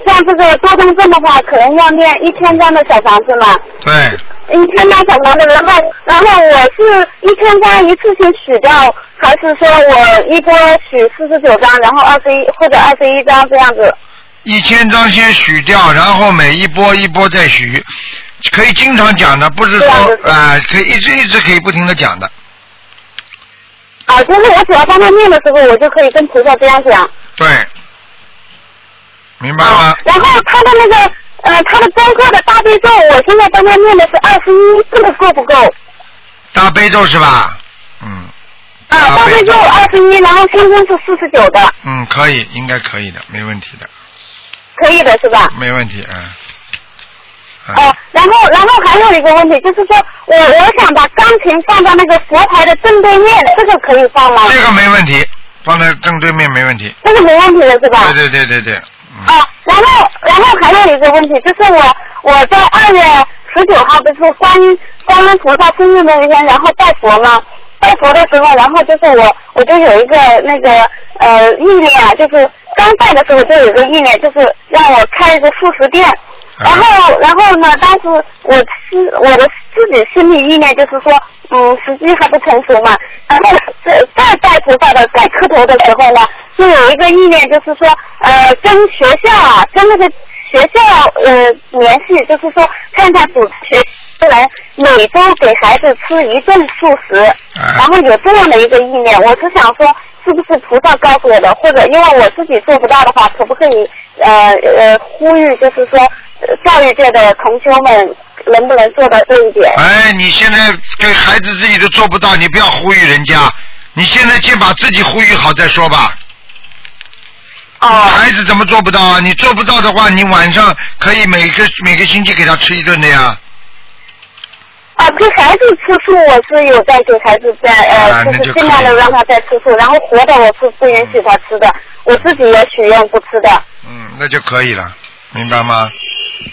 像这个多动症的话，可能要念一千张的小房子嘛，对，一千张小房子，然后然后我是一千张一次性取掉，还是说我一波取四十九张，然后二十一或者二十一张这样子？一千张先许掉，然后每一波一波再许，可以经常讲的，不是说啊、可以一直一直可以不停的讲的。啊，就是我只要帮他念的时候，我就可以跟菩萨这样讲。对，明白吗？然后他的那个呃，他的功课的大悲咒，我现在帮他念的是二十一，这个够不够？大悲咒是吧？嗯啊，大悲咒二十一，然后心经是四十九的，嗯，可以，应该可以的，没问题的，可以的是吧？没问题，嗯。哦，然后然后还有一个问题，就是说我我想把钢琴放到那个佛台的正对面，这个可以放吗？这个没问题，放在正对面没问题。这个没问题的是吧？对对对对对，啊，然后然后还有一个问题，就是我我在二月十九号不是观观音菩萨生日那一天，然后拜佛嘛，拜佛的时候，然后就是我我就有一个那个呃意念啊，就是刚拜的时候就有个意念，就是让我开一个素食店。然后，然后呢？当时我是我的自己心里意念就是说，嗯，时机还不成熟嘛。然后再再拜菩萨的再磕头的时候呢，就有一个意念，就是说，呃，跟学校啊，跟那个学校呃联系，就是说，看看主持学出来每周给孩子吃一顿素食，然后有这样的一个意念。我只想说，是不是菩萨告诉我的，或者因为我自己做不到的话，可不可以呃呃呼吁，就是说。呃教育界的同修们能不能做到这一点？哎，你现在给孩子自己都做不到，你不要呼吁人家，你现在先把自己呼吁好再说吧。哦。孩子怎么做不到啊？你做不到的话，你晚上可以每个每个星期给他吃一顿的呀。啊，给孩子吃素，我是有在给孩子在呃，就是尽量的让他在吃素，然后活的我是不允许他吃的，我自己也许愿不吃的。嗯，那就可以了，明白吗？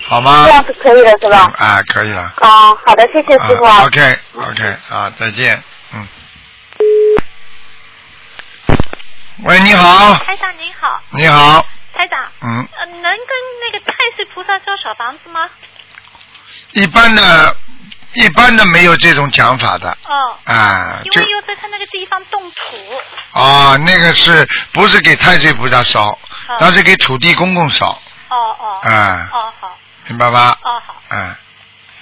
好吗？这样是可以的，是吧？啊，可以了。啊，好的，谢谢师傅。啊 OK OK 啊，再见，嗯。喂，你好，台长您好。你好，台长。嗯，呃，能跟那个太岁菩萨烧小房子吗？一般的，一般的没有这种讲法的哦。啊，就因为又在他那个地方动土。啊，那个是不是给太岁菩萨烧？哦那是给土地公公烧，哦哦。啊哦好。明白吧？哦好。嗯，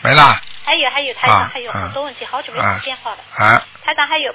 没啦还有还有台长、啊还有啊很多问题，好久没啊打电话了。啊，台长还有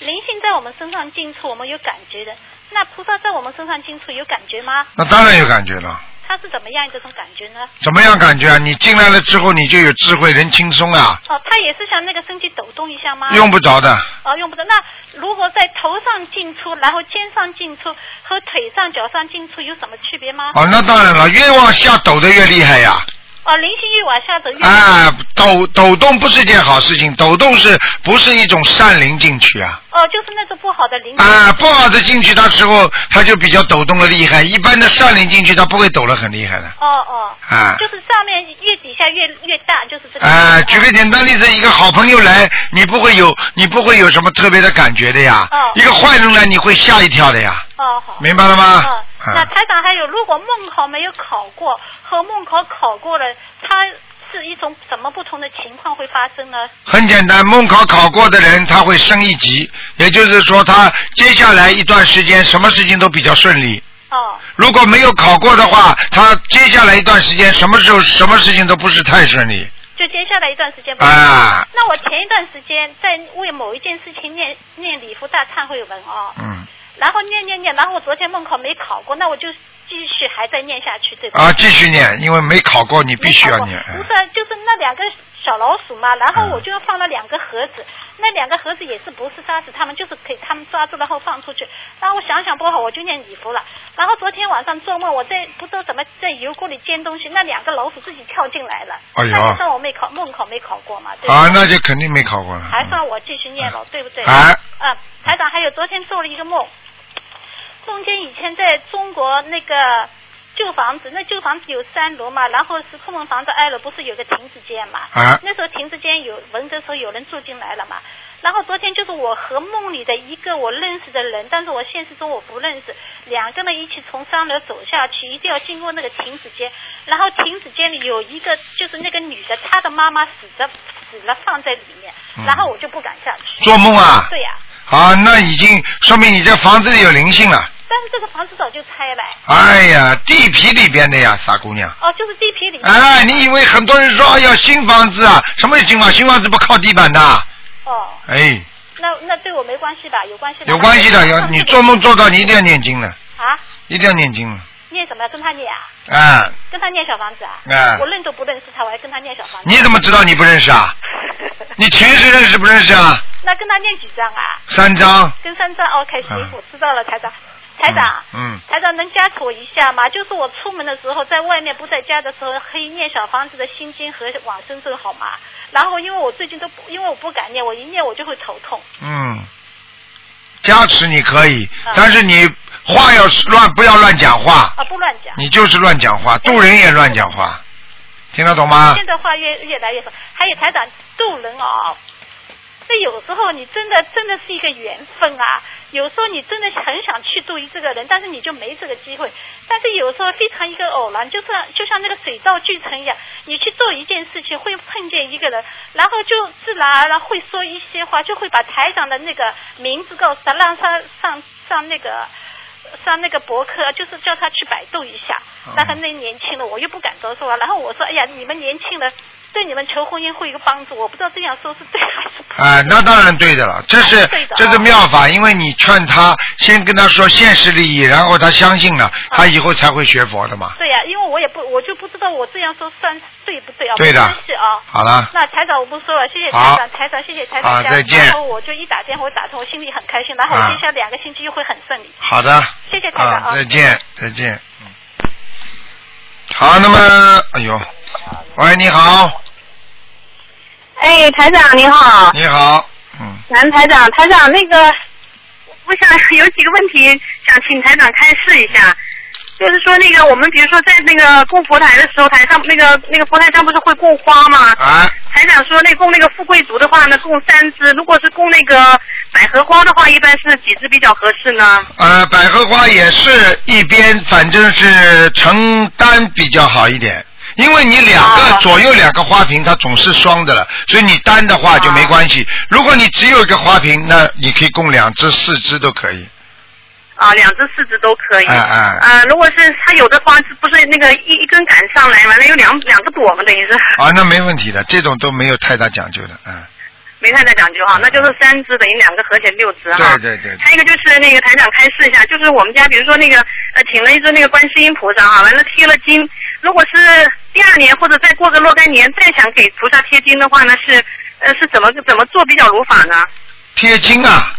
灵性在我们身上进出，我们有感觉的。那菩萨在我们身上进出有感觉吗？那当然有感觉了。他是怎么样一种感觉呢？怎么样感觉啊？你进来了之后，你就有智慧，人轻松啊，哦，他也是像那个身体抖动一下吗？用不着的。哦，用不着。那如果在头上进出，然后肩上进出和腿上、脚上进出有什么区别吗？哦，那当然了，越往下抖的越厉害呀。哦，灵性越往下走越。啊，抖抖动不是件好事情，抖动是不是一种善灵进去啊？哦，就是那种不好的灵。啊，不好的进去，它时候它就比较抖动的厉害。一般的善灵进去，它不会抖得很厉害的。哦哦。啊就是上面越底下越越大，就是这个。啊，举个简单例子，一个好朋友来，你不会有你不会有什么特别的感觉的呀。哦一个坏人来，你会吓一跳的呀。哦好。明白了吗？哦，那台长还有，如果梦考没有考过和梦考考过了，它是一种什么不同的情况会发生呢？很简单，梦考考过的人他会升一级，也就是说他接下来一段时间什么事情都比较顺利。哦。如果没有考过的话，他接下来一段时间什么时候什么事情都不是太顺利。就接下来一段时间。啊。那我前一段时间在为某一件事情念念礼佛大忏悔文哦，嗯。然后念念念，然后我昨天梦考没考过，那我就继续还在念下去，对吧？啊，继续念，因为没考过，你必须要念。不是，就是那两个小老鼠嘛，然后我就放了两个盒子，那两个盒子也是不是杀死他们，就是给他们抓住然后放出去。然后我想想不好，我就念礼佛了。然后昨天晚上做梦，我在不知道怎么在油锅里煎东西，那两个老鼠自己跳进来了。哎呦那就算我没考梦考没考过嘛，对？啊，那就肯定没考过了。还算我继续念了，对不对？哎啊，台长，还有昨天做了一个梦，梦见以前在中国那个旧房子，那旧房子有三楼嘛，然后是空门房子二楼不是有个亭子间嘛？啊那时候亭子间有闻着说有人住进来了嘛。然后昨天就是我和梦里的一个我认识的人，但是我现实中我不认识，两个人一起从三楼走下去，一定要经过那个亭子间，然后亭子间里有一个就是那个女的，她的妈妈死着死了放在里面，嗯然后我就不敢下去。做梦啊对呀、啊，那已经说明你这房子里有灵性了。但是这个房子早就拆了。哎呀，地皮里边的呀，傻姑娘。哦，就是地皮里面。哎，你以为很多人说哎呀新房子啊？什么新房？新房子不靠地板的。哦。哎，那那对我没关系吧？有关系的？有关系的，有 你做梦做到，你一定要念经的，啊？一定要念经的。念什么？跟他念啊？啊，跟他念小房子啊？啊我认都不认识他，我还跟他念小房子。你怎么知道你不认识啊？你前世认识不认识啊？那跟他念几张啊？三张。跟三张，OK，行，嗯我知道了，台长。台长，嗯，台长能加持我一下吗？就是我出门的时候，在外面不在家的时候，可以念小房子的心经和往生咒好吗？然后因为我最近都不，因为我不敢念，我一念我就会头痛。嗯，加持你可以，啊但是你话要乱，不要乱讲话。啊，不乱讲。你就是乱讲话，渡人也乱讲话，听得懂吗？现在话越越来越少，还有台长渡人哦。那有时候你真的真的是一个缘分啊，有时候你真的很想去注意这个人，但是你就没这个机会。但是有时候非常一个偶然，就是就像那个水到渠成一样，你去做一件事情会碰见一个人，然后就自然而然会说一些话，就会把台长的那个名字告诉他，让他上上那个上那个博客，就是叫他去百度一下。然后那年轻的我又不敢多说，然后我说，哎呀，你们年轻人。对你们求婚姻会有个帮助，我不知道这样说是对还是不对。啊，那当然对的了，这是这是妙法，因为你劝他先跟他说现实利益，然后他相信了，他以后才会学佛的嘛。对呀、因为我也不，我就不知道我这样说算对不对啊？对的没关系啊。好了那台长我不说了，谢谢好台长，台长谢谢台长再见然后我就一打电话我打通，我心里很开心，然后接下来两个星期又会很顺利。好的。谢谢台长啊，再见，再见。嗯。好，那么，哎呦，喂，你好，哎，台长你好，你好，嗯。男台长，台长那个，我想有几个问题想请台长开示一下。就是说，那个我们比如说在那个供佛台的时候，台上那个那个佛台上不是会供花吗？啊。台长说，那供那个富贵竹的话呢，供三支；如果是供那个百合花的话，一般是几支比较合适呢？呃，百合花也是一边，反正是成单比较好一点。因为你两个、左右两个花瓶，它总是双的了，所以你单的话就没关系。如果你只有一个花瓶，那你可以供两支、四支都可以。啊，两只、四只都可以。嗯嗯啊，如果是它有的花是不是那个一一根杆上来，完了有两两个朵嘛，等于是啊，那没问题的，这种都没有太大讲究的，嗯。没太大讲究哈，那就是三只等于两个合起来六只哈。对对对。还有一个就是那个台长开示一下，就是我们家比如说那个呃请了一尊那个观世音菩萨哈，完了贴了金，如果是第二年或者再过个若干年再想给菩萨贴金的话呢，是呃是怎么怎么做比较如法呢？贴金啊，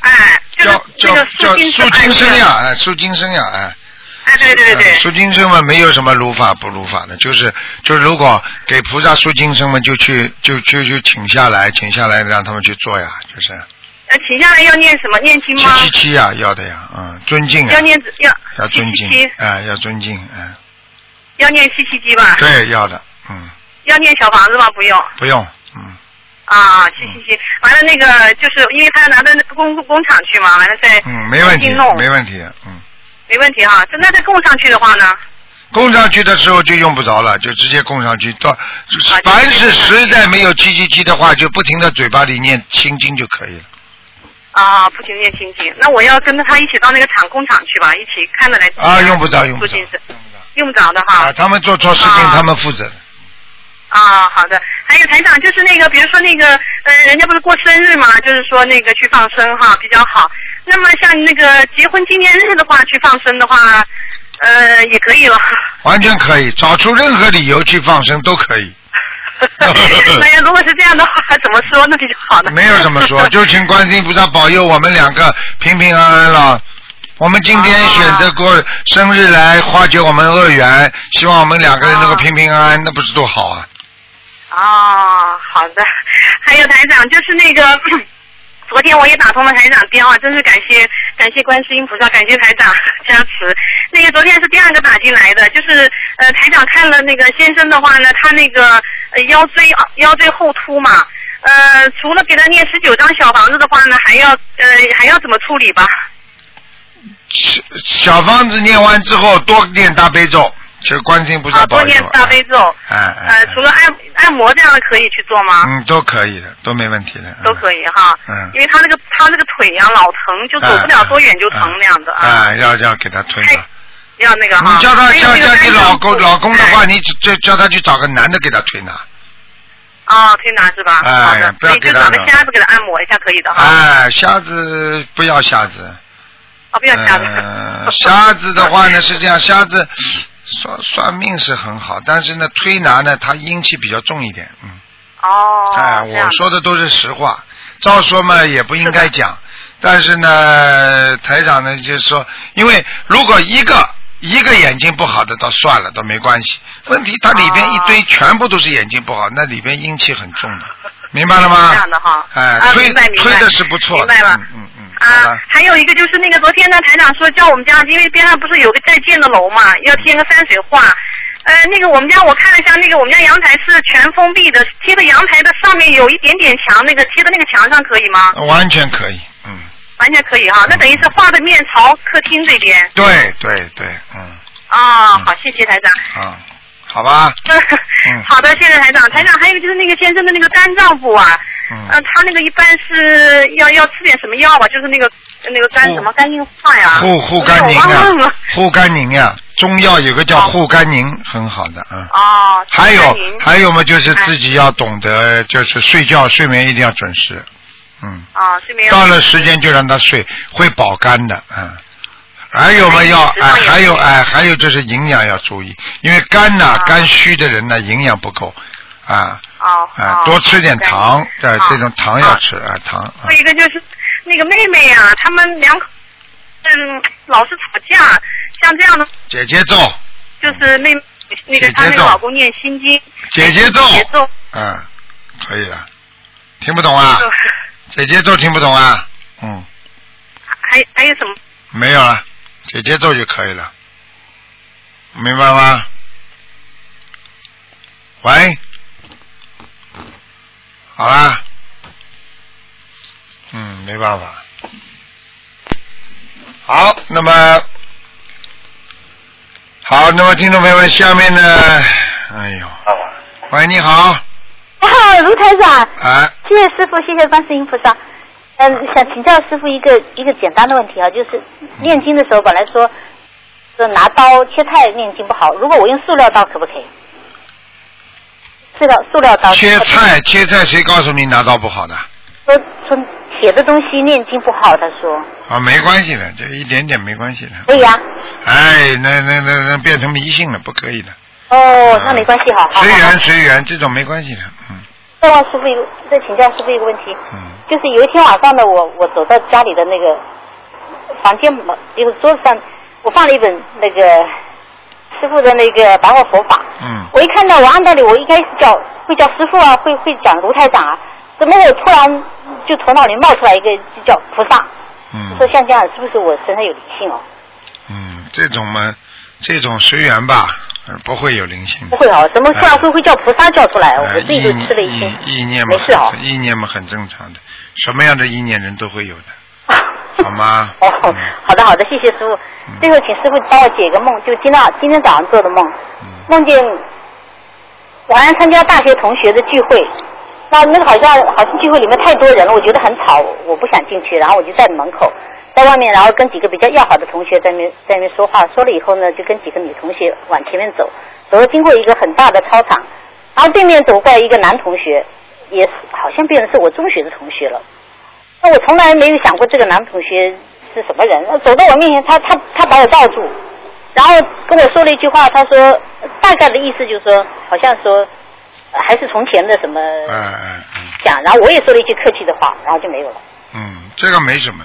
哎，就是那个叫苏金塑金身呀，哎，苏金生呀，哎。哎，对对对对。塑金生嘛，没有什么如法不如法的，就是就是，如果给菩萨塑金生嘛，就去就就就请下来，请下来让他们去做呀，就是呃，请下来要念什么？念经七吗？七七七呀，要的呀，嗯，尊敬啊要，念要要尊敬哎，要尊敬，哎，要念七七七吧？对，要的，嗯，要念小房子吗？不用。不用，啊，行行行，完了那个就是因为他要拿到那个工工厂去嘛，完了再嗯，没问题弄，没问题，嗯，没问题哈。那再供上去的话呢？供上去的时候就用不着了，就直接供上去。到啊凡是实在没有七七七的话，就不停的嘴巴里念心经就可以了。啊，不停念心经。那我要跟着他一起到那个厂工厂去吧，一起看着来。啊用不着用不着用不着的哈。啊，他们做错事情，他们负责的。啊，好的。还有台长，就是那个，比如说那个，呃，人家不是过生日嘛，就是说那个去放生哈比较好。那么像那个结婚纪念日的话，去放生的话，呃，也可以了。完全可以，找出任何理由去放生都可以。那要如果是这样的话，怎么说那比较好呢？没有怎么说，就请观世音菩萨保佑我们两个平平安安了。我们今天选择过生日来化解我们恶缘，希望我们两个人能够平平安安，那不是多好啊！哦，好的。还有台长，就是那个，昨天我也打通了台长电话，真是感谢感谢观世音菩萨，感谢台长加持。那个昨天是第二个打进来的，就是呃台长看了那个先生的话呢，他那个、呃腰椎腰椎后凸嘛，呃除了给他念十九张小房子的话呢，还要呃还要怎么处理吧？小方子念完之后，多念大悲咒，求观世音菩萨啊，保佑。多念大悲咒。哎哎，呃，除了按按摩这样的可以去做吗？嗯，都可以的，都没问题的。都可以哈。嗯因为他那个他那个腿呀、老疼，就走不了多远就疼那样的啊。哎，要要给他推吧。要那个哈。你叫他叫叫你老公老公的话，哎你只就叫他去找个男的给他推拿。啊，推拿是吧？哎好的，不要所以就给他弄找个瞎子给他按摩一下可以的哈。哎，瞎子不要瞎子。哦，不要瞎子。呃，瞎子的话呢是这样，瞎子算算命是很好，但是呢推拿呢它阴气比较重一点，嗯。哦。哎，我说的都是实话，照说嘛也不应该讲，但是呢台长呢就是说，因为如果一个一个眼睛不好的倒算了，倒没关系。问题它里边一堆全部都是眼睛不好，那里边阴气很重的，明白了吗？这样的哈。哎，啊，推。推的是不错的，明白了。嗯嗯啊，还有一个就是那个昨天呢，台长说叫我们家，因为边上不是有个在建的楼嘛，要贴个山水画。呃，那个我们家我看了一下，那个我们家阳台是全封闭的，贴的阳台的上面有一点点墙，那个贴的那个墙上可以吗？完全可以，嗯，完全可以哈，那等于是画的面朝客厅这边。对对对，嗯啊，好，谢谢台长。啊，好吧，嗯好的，谢谢台长。台长，还有就是那个先生的那个肝脏部啊，嗯呃，他那个一般是要要吃点什么药吧？就是那个那个肝什么肝硬化呀？护护肝宁啊，护肝宁呀，中药有个叫护肝宁，很好的啊。哦，还有还有嘛，就是自己要懂得，就是睡觉睡眠一定要准时，嗯，啊，睡眠到了时间就让他睡，会保肝的，啊。还有嘛要哎，还有哎，还有就是营养要注意，因为肝呐、肝虚的人呢营养不够，啊哦啊，多吃点糖，对，这种糖要吃啊糖。啊还有一个就是那个妹妹啊，他们两口嗯老是吵架，像这样的姐姐咒，就是妹那个她那个老公念心经，姐姐咒姐姐咒，嗯，可以了，听不懂啊？姐姐咒听不懂啊？嗯，还还有什么？没有了，姐姐咒就可以了，明白吗？喂，好啦，嗯，没办法。好，那么好，那么听众朋友们，下面呢，哎呦，喂，你好，啊，卢台长，哎，谢谢师傅，谢谢观世音菩萨。嗯，想请教师傅一个一个简单的问题啊，就是念经的时候本来说说拿刀切菜念经不好，如果我用塑料刀可不可以？塑料塑料刀切菜切菜，谁告诉你拿刀不好的？说说写的东西念经不好，他说啊，没关系的，这一点点没关系的。可以啊。哎，那那那那变成迷信了，不可以的。哦，那没关系，好好好。随缘随缘，这种没关系的。嗯再问师傅一个，再请教师傅一个问题，嗯就是有一天晚上呢，我我走到家里的那个房间门，就是桌子上，我放了一本那个师傅的那个《白话佛法》，嗯，我一看到，我按道理我应该是叫会叫师傅啊，会会讲卢台长啊，怎么我突然就头脑里冒出来一个就叫菩萨？嗯说像这样是不是我身上有灵性哦？嗯，这种嘛，这种随缘吧，呃不会有灵性。不会哦，怎么突然会会叫菩萨叫出来？呃我自己就吃了一惊。意意念嘛，没事哦意念嘛很正常的，什么样的意念人都会有的，好吗？哦，好的好的，谢谢师傅。嗯最后请师傅帮我解个梦，就今天今天早上做的梦，嗯梦见晚上参加大学同学的聚会，那那个好像好像聚会里面太多人了，我觉得很吵，我不想进去，然后我就在门口，在外面，然后跟几个比较要好的同学在那边在那边说话，说了以后呢，就跟几个女同学往前面走，走了经过一个很大的操场，然后对面走过来一个男同学，也是好像变成是我中学的同学了。那我从来没有想过这个男同学是什么人。走到我面前，他他他把我抱住，然后跟我说了一句话，他说大概的意思就是说，好像说呃还是从前的什么讲，然后我也说了一句客气的话，然后就没有了。嗯，这个没什么。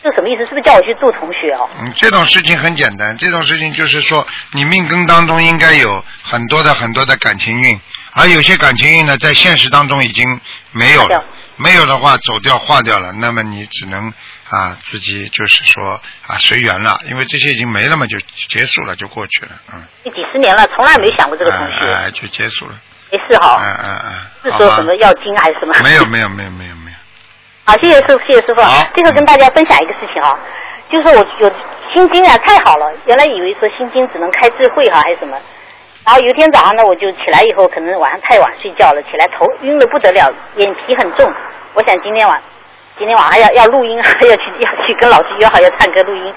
这什么意思？是不是叫我去做同学哦？嗯，这种事情很简单，这种事情就是说，你命根当中应该有很多的很多的感情运，而有些感情运呢，在现实当中已经没有了，没有的话走掉化掉了，那么你只能啊自己就是说啊随缘了，因为这些已经没了嘛，就结束了，就过去了，嗯，这几十年了，从来没想过这个东西，哎、就结束了，没事哈。嗯嗯嗯，是说什么要精还是什么？没有没有没有没有没有，好，谢谢师傅，谢谢师傅。最后跟大家分享一个事情啊，就是我有心经啊，太好了，原来以为说心经只能开智慧哈、还是什么，然后有一天早上呢，我就起来以后，可能晚上太晚睡觉了，起来头晕的不得了，眼皮很重。我想今天晚今天晚上要要录音，还要去要去跟老师约好要唱歌录音，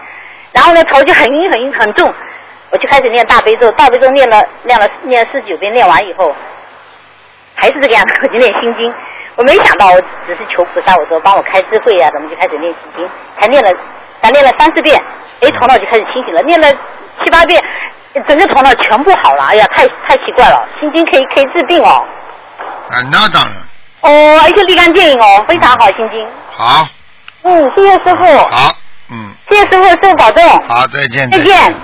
然后呢头就很晕很晕很重，我就开始念大悲咒，大悲咒念了念了念了四十九遍，念完以后还是这个样子，我就念心经。我没想到，我只是求菩萨，我说帮我开智慧啊，怎么就开始念心经？才念了，才念了三四遍，哎，头脑就开始清醒了。念了七八遍，整个头脑全部好了。哎呀，太太奇怪了，心经可以可以治病哦。啊，那当然哦，而且立竿见影哦，非常好，心经。好，嗯，谢谢师傅。好，嗯，谢谢师傅，师傅保重。好，再见，再见。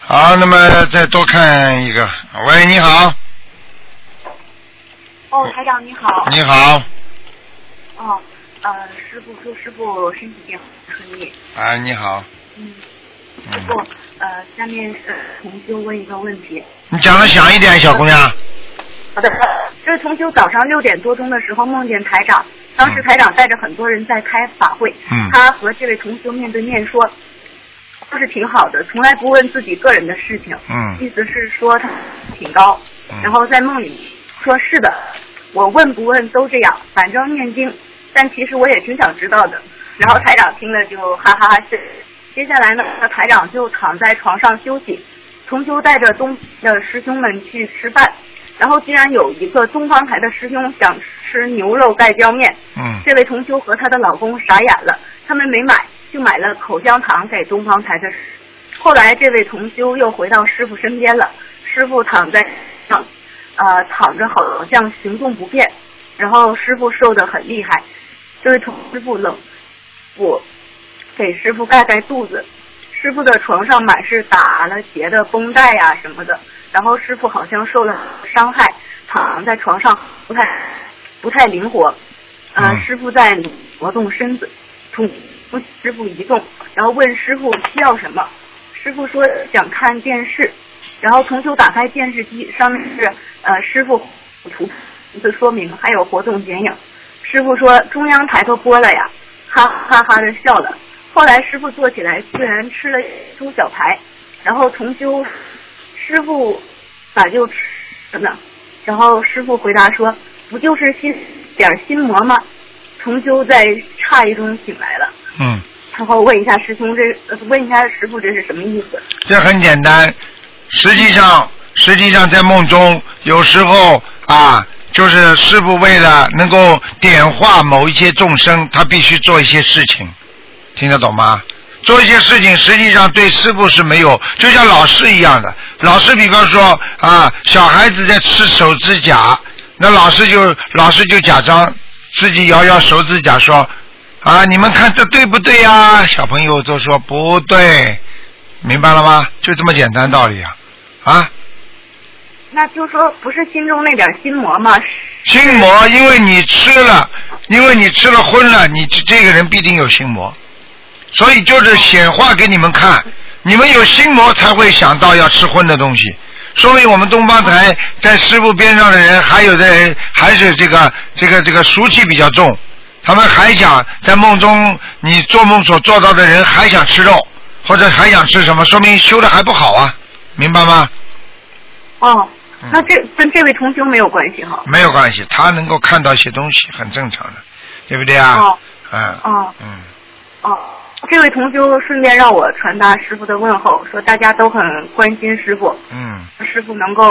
好，那么再多看一个。喂，你好，哦，台长你好。你好，哦，呃，师傅祝师傅身体健康顺利。啊，你好，嗯，师傅，呃，下面呃同修问一个问题。你讲的响一点，小姑娘。好的，这是同修早上六点多钟的时候梦见台长，当时台长带着很多人在开法会，嗯他和这位同修面对面说，都是挺好的，从来不问自己个人的事情，嗯意思是说他挺高，然后在梦里说是的，我问不问都这样，反正念经，但其实我也挺想知道的。然后台长听了就哈哈哈笑。接下来呢，台长就躺在床上休息，同修带着东的师兄们去吃饭，然后竟然有一个东方台的师兄想吃牛肉盖浇面，嗯这位同修和她的老公傻眼了，他们没买，就买了口香糖给东方台的。后来这位同修又回到师傅身边了，师傅躺在上，呃，躺着好像行动不便，然后师傅瘦得很厉害，这位同师傅冷，我给师傅盖盖肚子，师傅的床上满是打了结的绷带呀、什么的，然后师傅好像受了伤害，躺在床上不太不太灵活，呃，师傅在挪动身子，从师傅移动，然后问师傅需要什么，师傅说想看电视，然后同修打开电视机，上面是呃师傅图的说明，还有活动剪影。师傅说中央台都播了呀，哈哈哈的笑了。后来师傅坐起来，居然吃了一猪小排，然后重修师傅咋就吃了呢？然后师傅回答说，不就是心点儿心魔吗？重修在诧异中醒来了，嗯，然后问一下师兄这，呃问一下师傅这是什么意思？这很简单，实际上，实际上在梦中，有时候啊，就是师傅为了能够点化某一些众生，他必须做一些事情，听得懂吗？做一些事情，实际上对师傅是没有，就像老师一样的。老师比方说啊，小孩子在吃手指甲，那老师就老师就假装自己摇摇手指甲说啊，你们看这对不对呀、小朋友都说不对，明白了吗？就这么简单道理啊啊！那就说不是心中那点心魔吗？心魔，因为你吃了，因为你吃了荤了，你这这个人必定有心魔，所以就是显化给你们看，你们有心魔才会想到要吃荤的东西，说明我们东方台在师傅边上的人，还有的人还是这个这个这个俗气比较重，他们还想在梦中你做梦所做到的人还想吃肉，或者还想吃什么，说明修的还不好啊，明白吗？哦，那这跟这位同修没有关系哈。没有关系，他能够看到一些东西，很正常的，对不对啊？哦。嗯。哦。嗯，哦，这位同修顺便让我传达师傅的问候，说大家都很关心师傅，嗯，师傅能够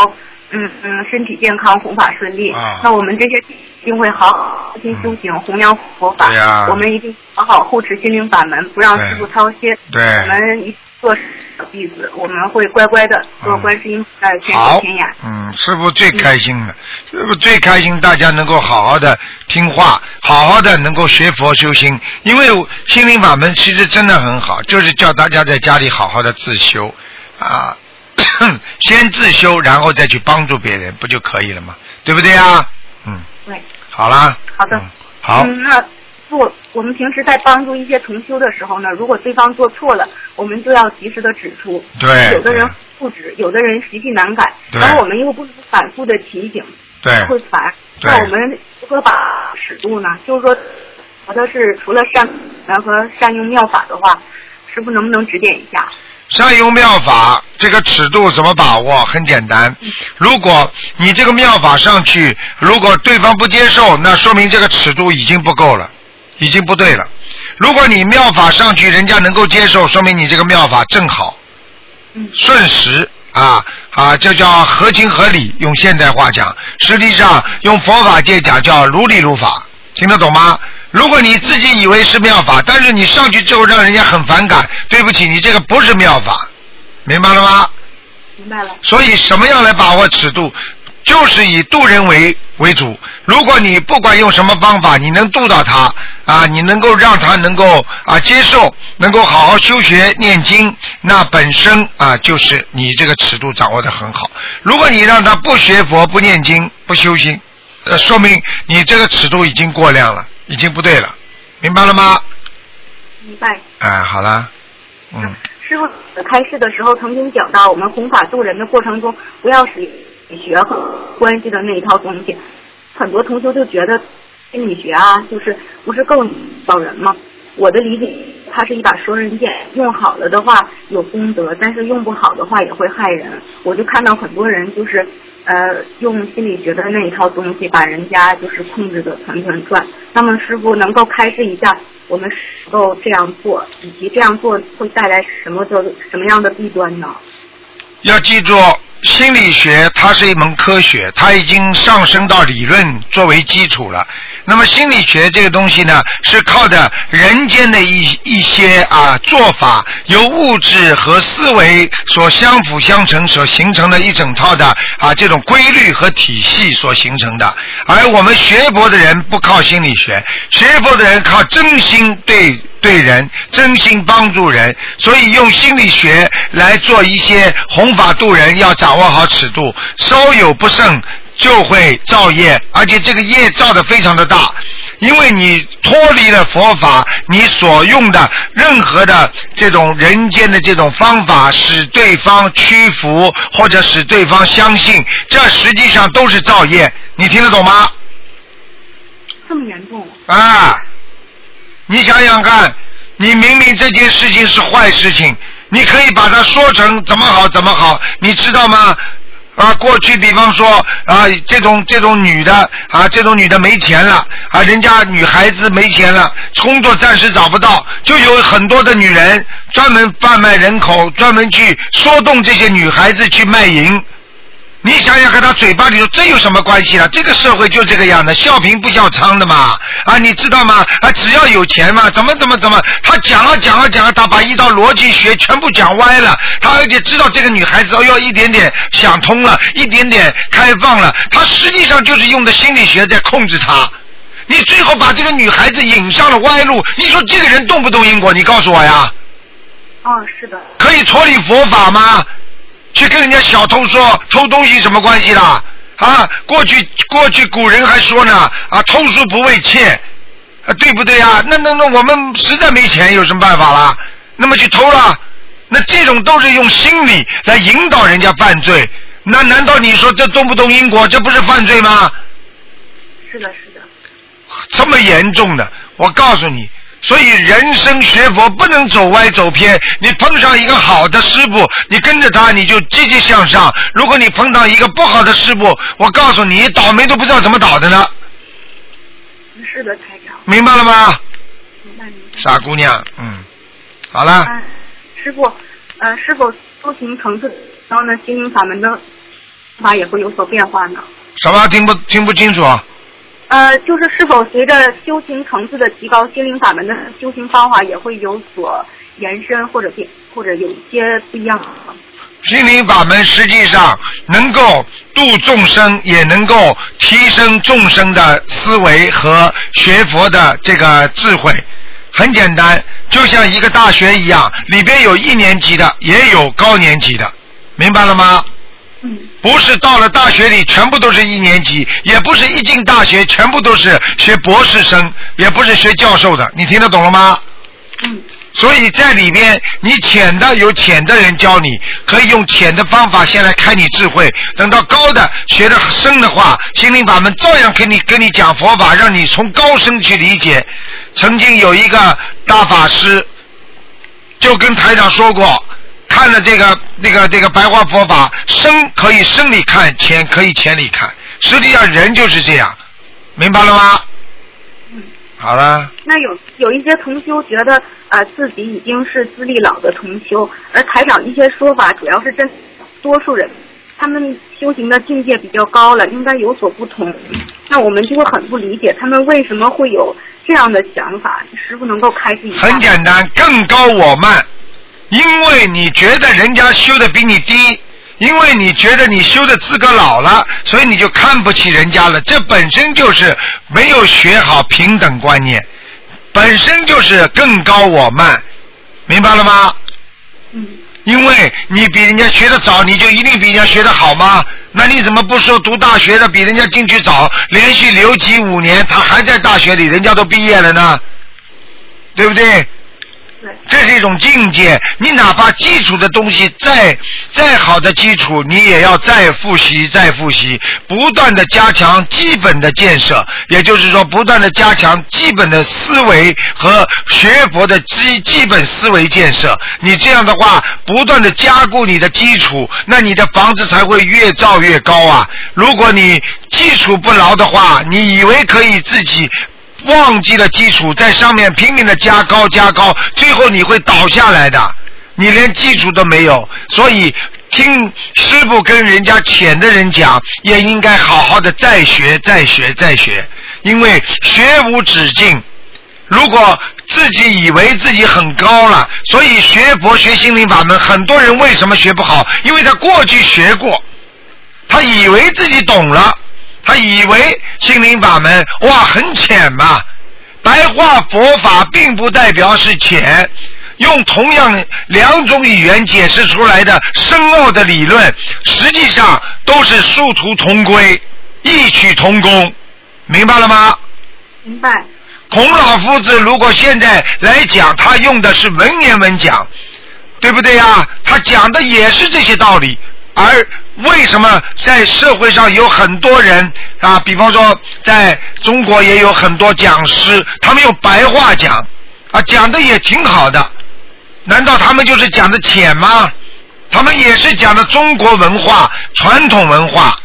嗯嗯身体健康，弘法顺利。啊那我们这些一定会好好修心修行，弘扬佛法。对呀我们一定好好护持心灵法门，不让师傅操心。对我们一做小弟子，我们会乖乖的做观世音菩萨的千好手千眼。，嗯，师傅最开心了，师傅最开心，大家能够好好的听话，好好的能够学佛修心，因为心灵法门其实真的很好，就是叫大家在家里好好的自修啊，先自修，然后再去帮助别人，不就可以了吗？对不对啊？嗯，对，好啦，好的。好，嗯，那做我们平时在帮助一些同修的时候呢，如果对方做错了，我们就要及时的指出。对有的人不指，有的人习气难改，对然后我们又不反复的提醒，对会烦。对那我们如何把尺度呢？就是说，好像是除了善然和善用妙法的话，师傅能不能指点一下？善用妙法，这个尺度怎么把握？很简单，如果你这个妙法上去，如果对方不接受，那说明这个尺度已经不够了，已经不对了。如果你妙法上去，人家能够接受，说明你这个妙法正好，顺时啊啊，这叫合情合理。用现代话讲，实际上用佛法界讲叫如理如法，听得懂吗？如果你自己以为是妙法，但是你上去之后让人家很反感，对不起，你这个不是妙法，明白了吗？明白了。所以什么样来把握尺度？就是以渡人为为主。如果你不管用什么方法，你能渡到他啊，你能够让他能够啊接受，能够好好修学念经，那本身啊就是你这个尺度掌握的很好。如果你让他不学佛、不念经、不修心，呃，说明你这个尺度已经过量了，已经不对了，明白了吗？明白。哎，好了，嗯，师傅开示的时候曾经讲到，我们弘法度人的过程中，不要使理学和关系的那一套东西。很多同学就觉得心理学啊，就是不是更导人吗？我的理解，它是一把双刃剑，用好了的话有功德，但是用不好的话也会害人。我就看到很多人就是呃用心理学的那一套东西，把人家就是控制的团团转。那么师傅能够开示一下，我们是否这样做，以及这样做会带来什么的什么样的弊端呢？要记住，心理学它是一门科学，它已经上升到理论作为基础了。那么心理学这个东西呢，是靠着人间的一一些啊做法，由物质和思维所相辅相成所形成的一整套的啊这种规律和体系所形成的。而我们学佛的人不靠心理学，学佛的人靠真心对对人，真心帮助人，所以用心理学来做一些弘法度人，要握好尺度，稍有不慎。就会造业，而且这个业造的非常的大，因为你脱离了佛法，你所用的任何的这种人间的这种方法，使对方屈服或者使对方相信，这实际上都是造业，你听得懂吗？这么严重？啊，你想想看，你明明这件事情是坏事情，你可以把它说成怎么好怎么好，你知道吗？啊，过去比方说啊，这种这种女的啊，这种女的没钱了啊，人家女孩子没钱了，工作暂时找不到，就有很多的女人专门贩卖人口，专门去说动这些女孩子去卖淫。你想想和，他嘴巴里头这有什么关系了？这个社会就这个样的，笑贫不笑娼的嘛啊，你知道吗？啊，只要有钱嘛，怎么怎么怎么，他讲啊讲啊讲啊，他把一套逻辑学全部讲歪了。他而且知道这个女孩子哦要一点点想通了，一点点开放了，他实际上就是用的心理学在控制她。你最后把这个女孩子引上了歪路，你说这个人动不动因果？你告诉我呀。哦，是的。可以脱离佛法吗？去跟人家小偷说偷东西什么关系啦？啊，过去过去古人还说呢，啊，偷书不为窃，啊，对不对啊？那那那我们实在没钱，有什么办法啦？那么去偷了，那这种都是用心理来引导人家犯罪。那难道你说这动不动因果，这不是犯罪吗？是的，是的。这么严重的，我告诉你。所以人生学佛不能走歪走偏。你碰上一个好的师傅，你跟着他，你就积极向上；如果你碰到一个不好的师傅，我告诉你，倒霉都不知道怎么倒的呢。是的，台长。明白了吗？明白明白。傻姑娘，嗯，好了。师傅，呃，是否修行层次然后呢，心灵法门的法也会有所变化呢？什么？听不听不清楚？呃，就是是否随着修行层次的提高，心灵法门的修行方法也会有所延伸或者变，或者有一些不一样。心灵法门实际上能够度众生，也能够提升众生的思维和学佛的这个智慧。很简单，就像一个大学一样，里边有一年级的，也有高年级的，明白了吗？不是到了大学里全部都是一年级，也不是一进大学全部都是学博士生，也不是学教授的，你听得懂了吗？嗯。所以在里边，你浅的有浅的人教你，可以用浅的方法先来开你智慧，等到高的学的深的话，心灵法门照样给你跟你讲佛法，让你从高深去理解。曾经有一个大法师，就跟台长说过。看了这个那个这个白话佛法，生可以生里看，浅可以浅里看。实际上人就是这样，明白了吗？嗯。好了。那有有一些同修觉得呃自己已经是资历老的同修，而台长一些说法主要是针多数人，他们修行的境界比较高了，应该有所不同。那我们就会很不理解他们为什么会有这样的想法。师傅能够开示一下？很简单，更高我慢。因为你觉得人家修的比你低，因为你觉得你修的资格老了，所以你就看不起人家了。这本身就是没有学好平等观念，本身就是更高我慢，明白了吗？嗯。因为你比人家学的早，你就一定比人家学的好吗？那你怎么不说读大学的比人家进去早，连续留级五年，他还在大学里，人家都毕业了呢？对不对？这是一种境界。你哪怕基础的东西再再好的基础，你也要再复习、再复习，不断的加强基本的建设。也就是说，不断的加强基本的思维和学佛的基基本思维建设。你这样的话，不断的加固你的基础，那你的房子才会越造越高啊！如果你基础不牢的话，你以为可以自己。忘记了基础，在上面拼命的加高加高，最后你会倒下来的。你连基础都没有，所以听师傅跟人家浅的人讲，也应该好好的再学再学再学，因为学无止境。如果自己以为自己很高了，所以学佛学心灵法门，很多人为什么学不好？因为他过去学过，他以为自己懂了。他以为心灵法门哇很浅嘛，白话佛法并不代表是浅，用同样两种语言解释出来的深奥的理论，实际上都是殊途同归，异曲同工，明白了吗？明白。孔老夫子如果现在来讲，他用的是文言文讲，对不对呀？他讲的也是这些道理。而为什么在社会上有很多人啊？比方说，在中国也有很多讲师，他们用白话讲，啊，讲的也挺好的。难道他们就是讲的浅吗？他们也是讲的中国文化、传统文化。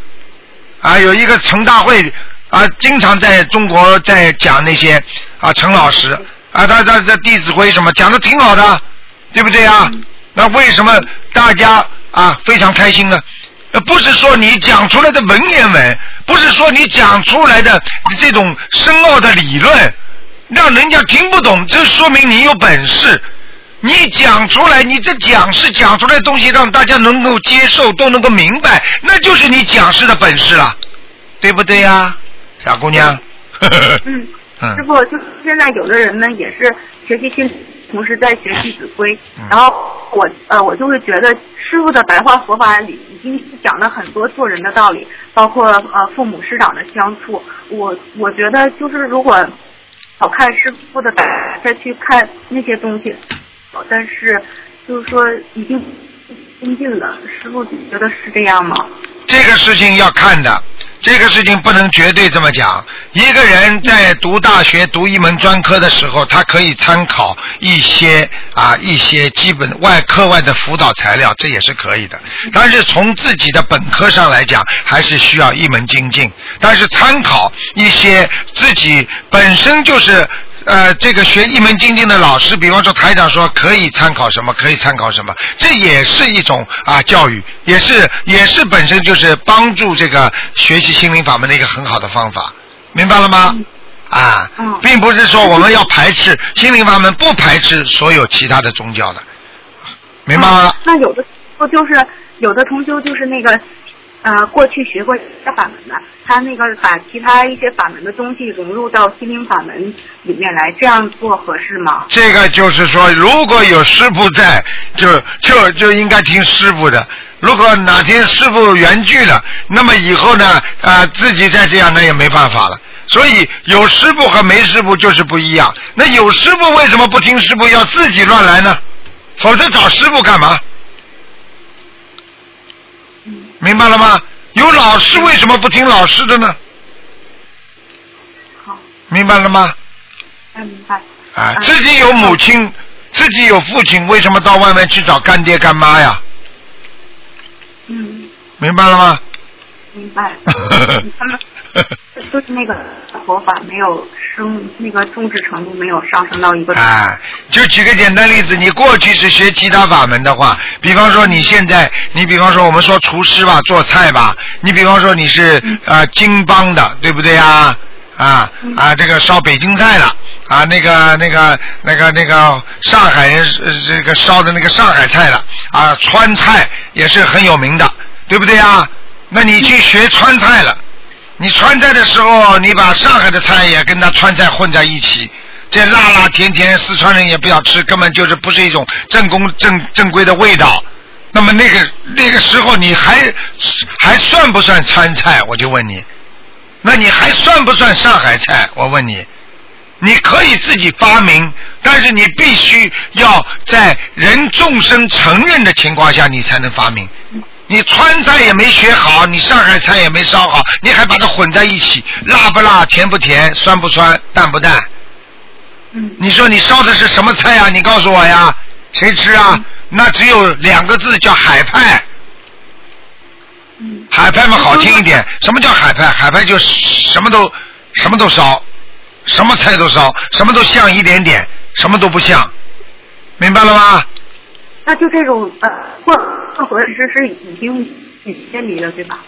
啊，有一个陈大会啊，经常在中国在讲那些啊，陈老师啊，他他他《弟子规》什么讲的挺好的，对不对啊？那为什么大家？啊，非常开心的。呃，不是说你讲出来的文言文，不是说你讲出来的这种深奥的理论，让人家听不懂，这说明你有本事。你讲出来，你这讲是讲出来的东西，让大家能够接受，都能够明白，那就是你讲师的本事了，对不对呀，小姑娘？嗯，师傅，就现在有的人呢，也是学习心。同时在学《弟子规》，然后我呃我就会觉得师傅的白话佛法里已经讲了很多做人的道理，包括呃父母师长的相处。我我觉得就是如果好看师傅的白再去看那些东西，但是就是说已经精进了，师傅觉得是这样吗？这个事情要看的。这个事情不能绝对这么讲。一个人在读大学、读一门专科的时候，他可以参考一些啊一些基本外课外的辅导材料，这也是可以的。但是从自己的本科上来讲，还是需要一门精进。但是参考一些自己本身就是。呃，这个学一门精进的老师，比方说台长说可以参考什么，可以参考什么，这也是一种啊教育，也是也是本身就是帮助这个学习心灵法门的一个很好的方法，明白了吗？啊，并不是说我们要排斥心灵法门，不排斥所有其他的宗教的，明白吗？那有的不就是有的同修就是那个。呃，过去学过大法门的，他那个把其他一些法门的东西融入到心灵法门里面来，这样做合适吗？这个就是说，如果有师傅在，就就就应该听师傅的。如果哪天师傅圆寂了，那么以后呢，啊，自己再这样，那也没办法了。所以有师傅和没师傅就是不一样。那有师傅为什么不听师傅，要自己乱来呢？否则找师傅干嘛？明白了吗？有老师为什么不听老师的呢？好，明白了吗？嗯明白。啊，自己有母亲，自己有父亲，为什么到外面去找干爹干妈呀？嗯。明白了吗？明白。他 们 就是那个佛法没有升，那个重视程度没有上升到一个。哎，就举个简单例子，你过去是学其他法门的话，比方说你现在，你比方说我们说厨师吧，做菜吧，你比方说你是呃京帮的，对不对呀？啊啊，这个烧北京菜了啊，那个那个那个那个上海人这个烧的那个上海菜了啊，川菜也是很有名的，对不对呀？那你去学川菜了。你川菜的时候，你把上海的菜也跟他川菜混在一起，这辣辣甜甜，四川人也不要吃，根本就是不是一种正宫正正规的味道，那么那个那个时候你还还算不算川菜？我就问你，那你还算不算上海菜？我问你，你可以自己发明，但是你必须要在人众生承认的情况下，你才能发明。你川菜也没学好，你上海菜也没烧好，你还把它混在一起，辣不辣，甜不甜，酸不酸，淡不淡？你说你烧的是什么菜呀？你告诉我呀，谁吃啊？那只有两个字叫海派。海派嘛好听一点。什么叫海派？海派就什么都什么都烧，什么菜都烧，什么都像一点点，什么都不像，明白了吗？那就这种呃混混合食是已经偏离了，对吧？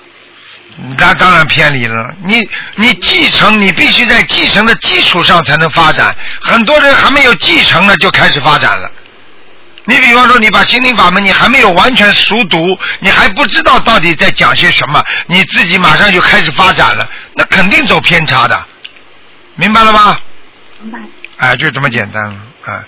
那当然偏离了。你你继承，你必须在继承的基础上才能发展。很多人还没有继承呢，就开始发展了。你比方说，你把心灵法门，你还没有完全熟读，你还不知道到底在讲些什么，你自己马上就开始发展了，那肯定走偏差的，明白了吗？明白。哎，就这么简单了，哎。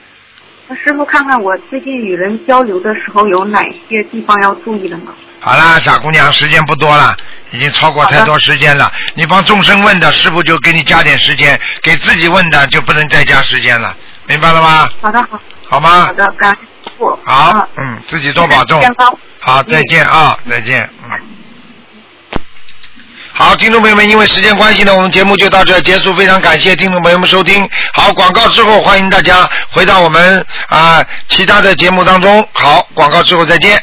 那师傅，看看我最近与人交流的时候有哪些地方要注意的吗？好啦，傻姑娘，时间不多了，已经超过太多时间了。你帮众生问的，师傅就给你加点时间；给自己问的，就不能再加时间了，明白了吗？好的，好。好吗？好的，感恩师傅。好，嗯，自己多保重。健康。好，再见啊，再见，嗯。好，听众朋友们，因为时间关系呢，我们节目就到这结束。非常感谢听众朋友们收听。好，广告之后，欢迎大家回到我们啊其他的节目当中。好，广告之后再见。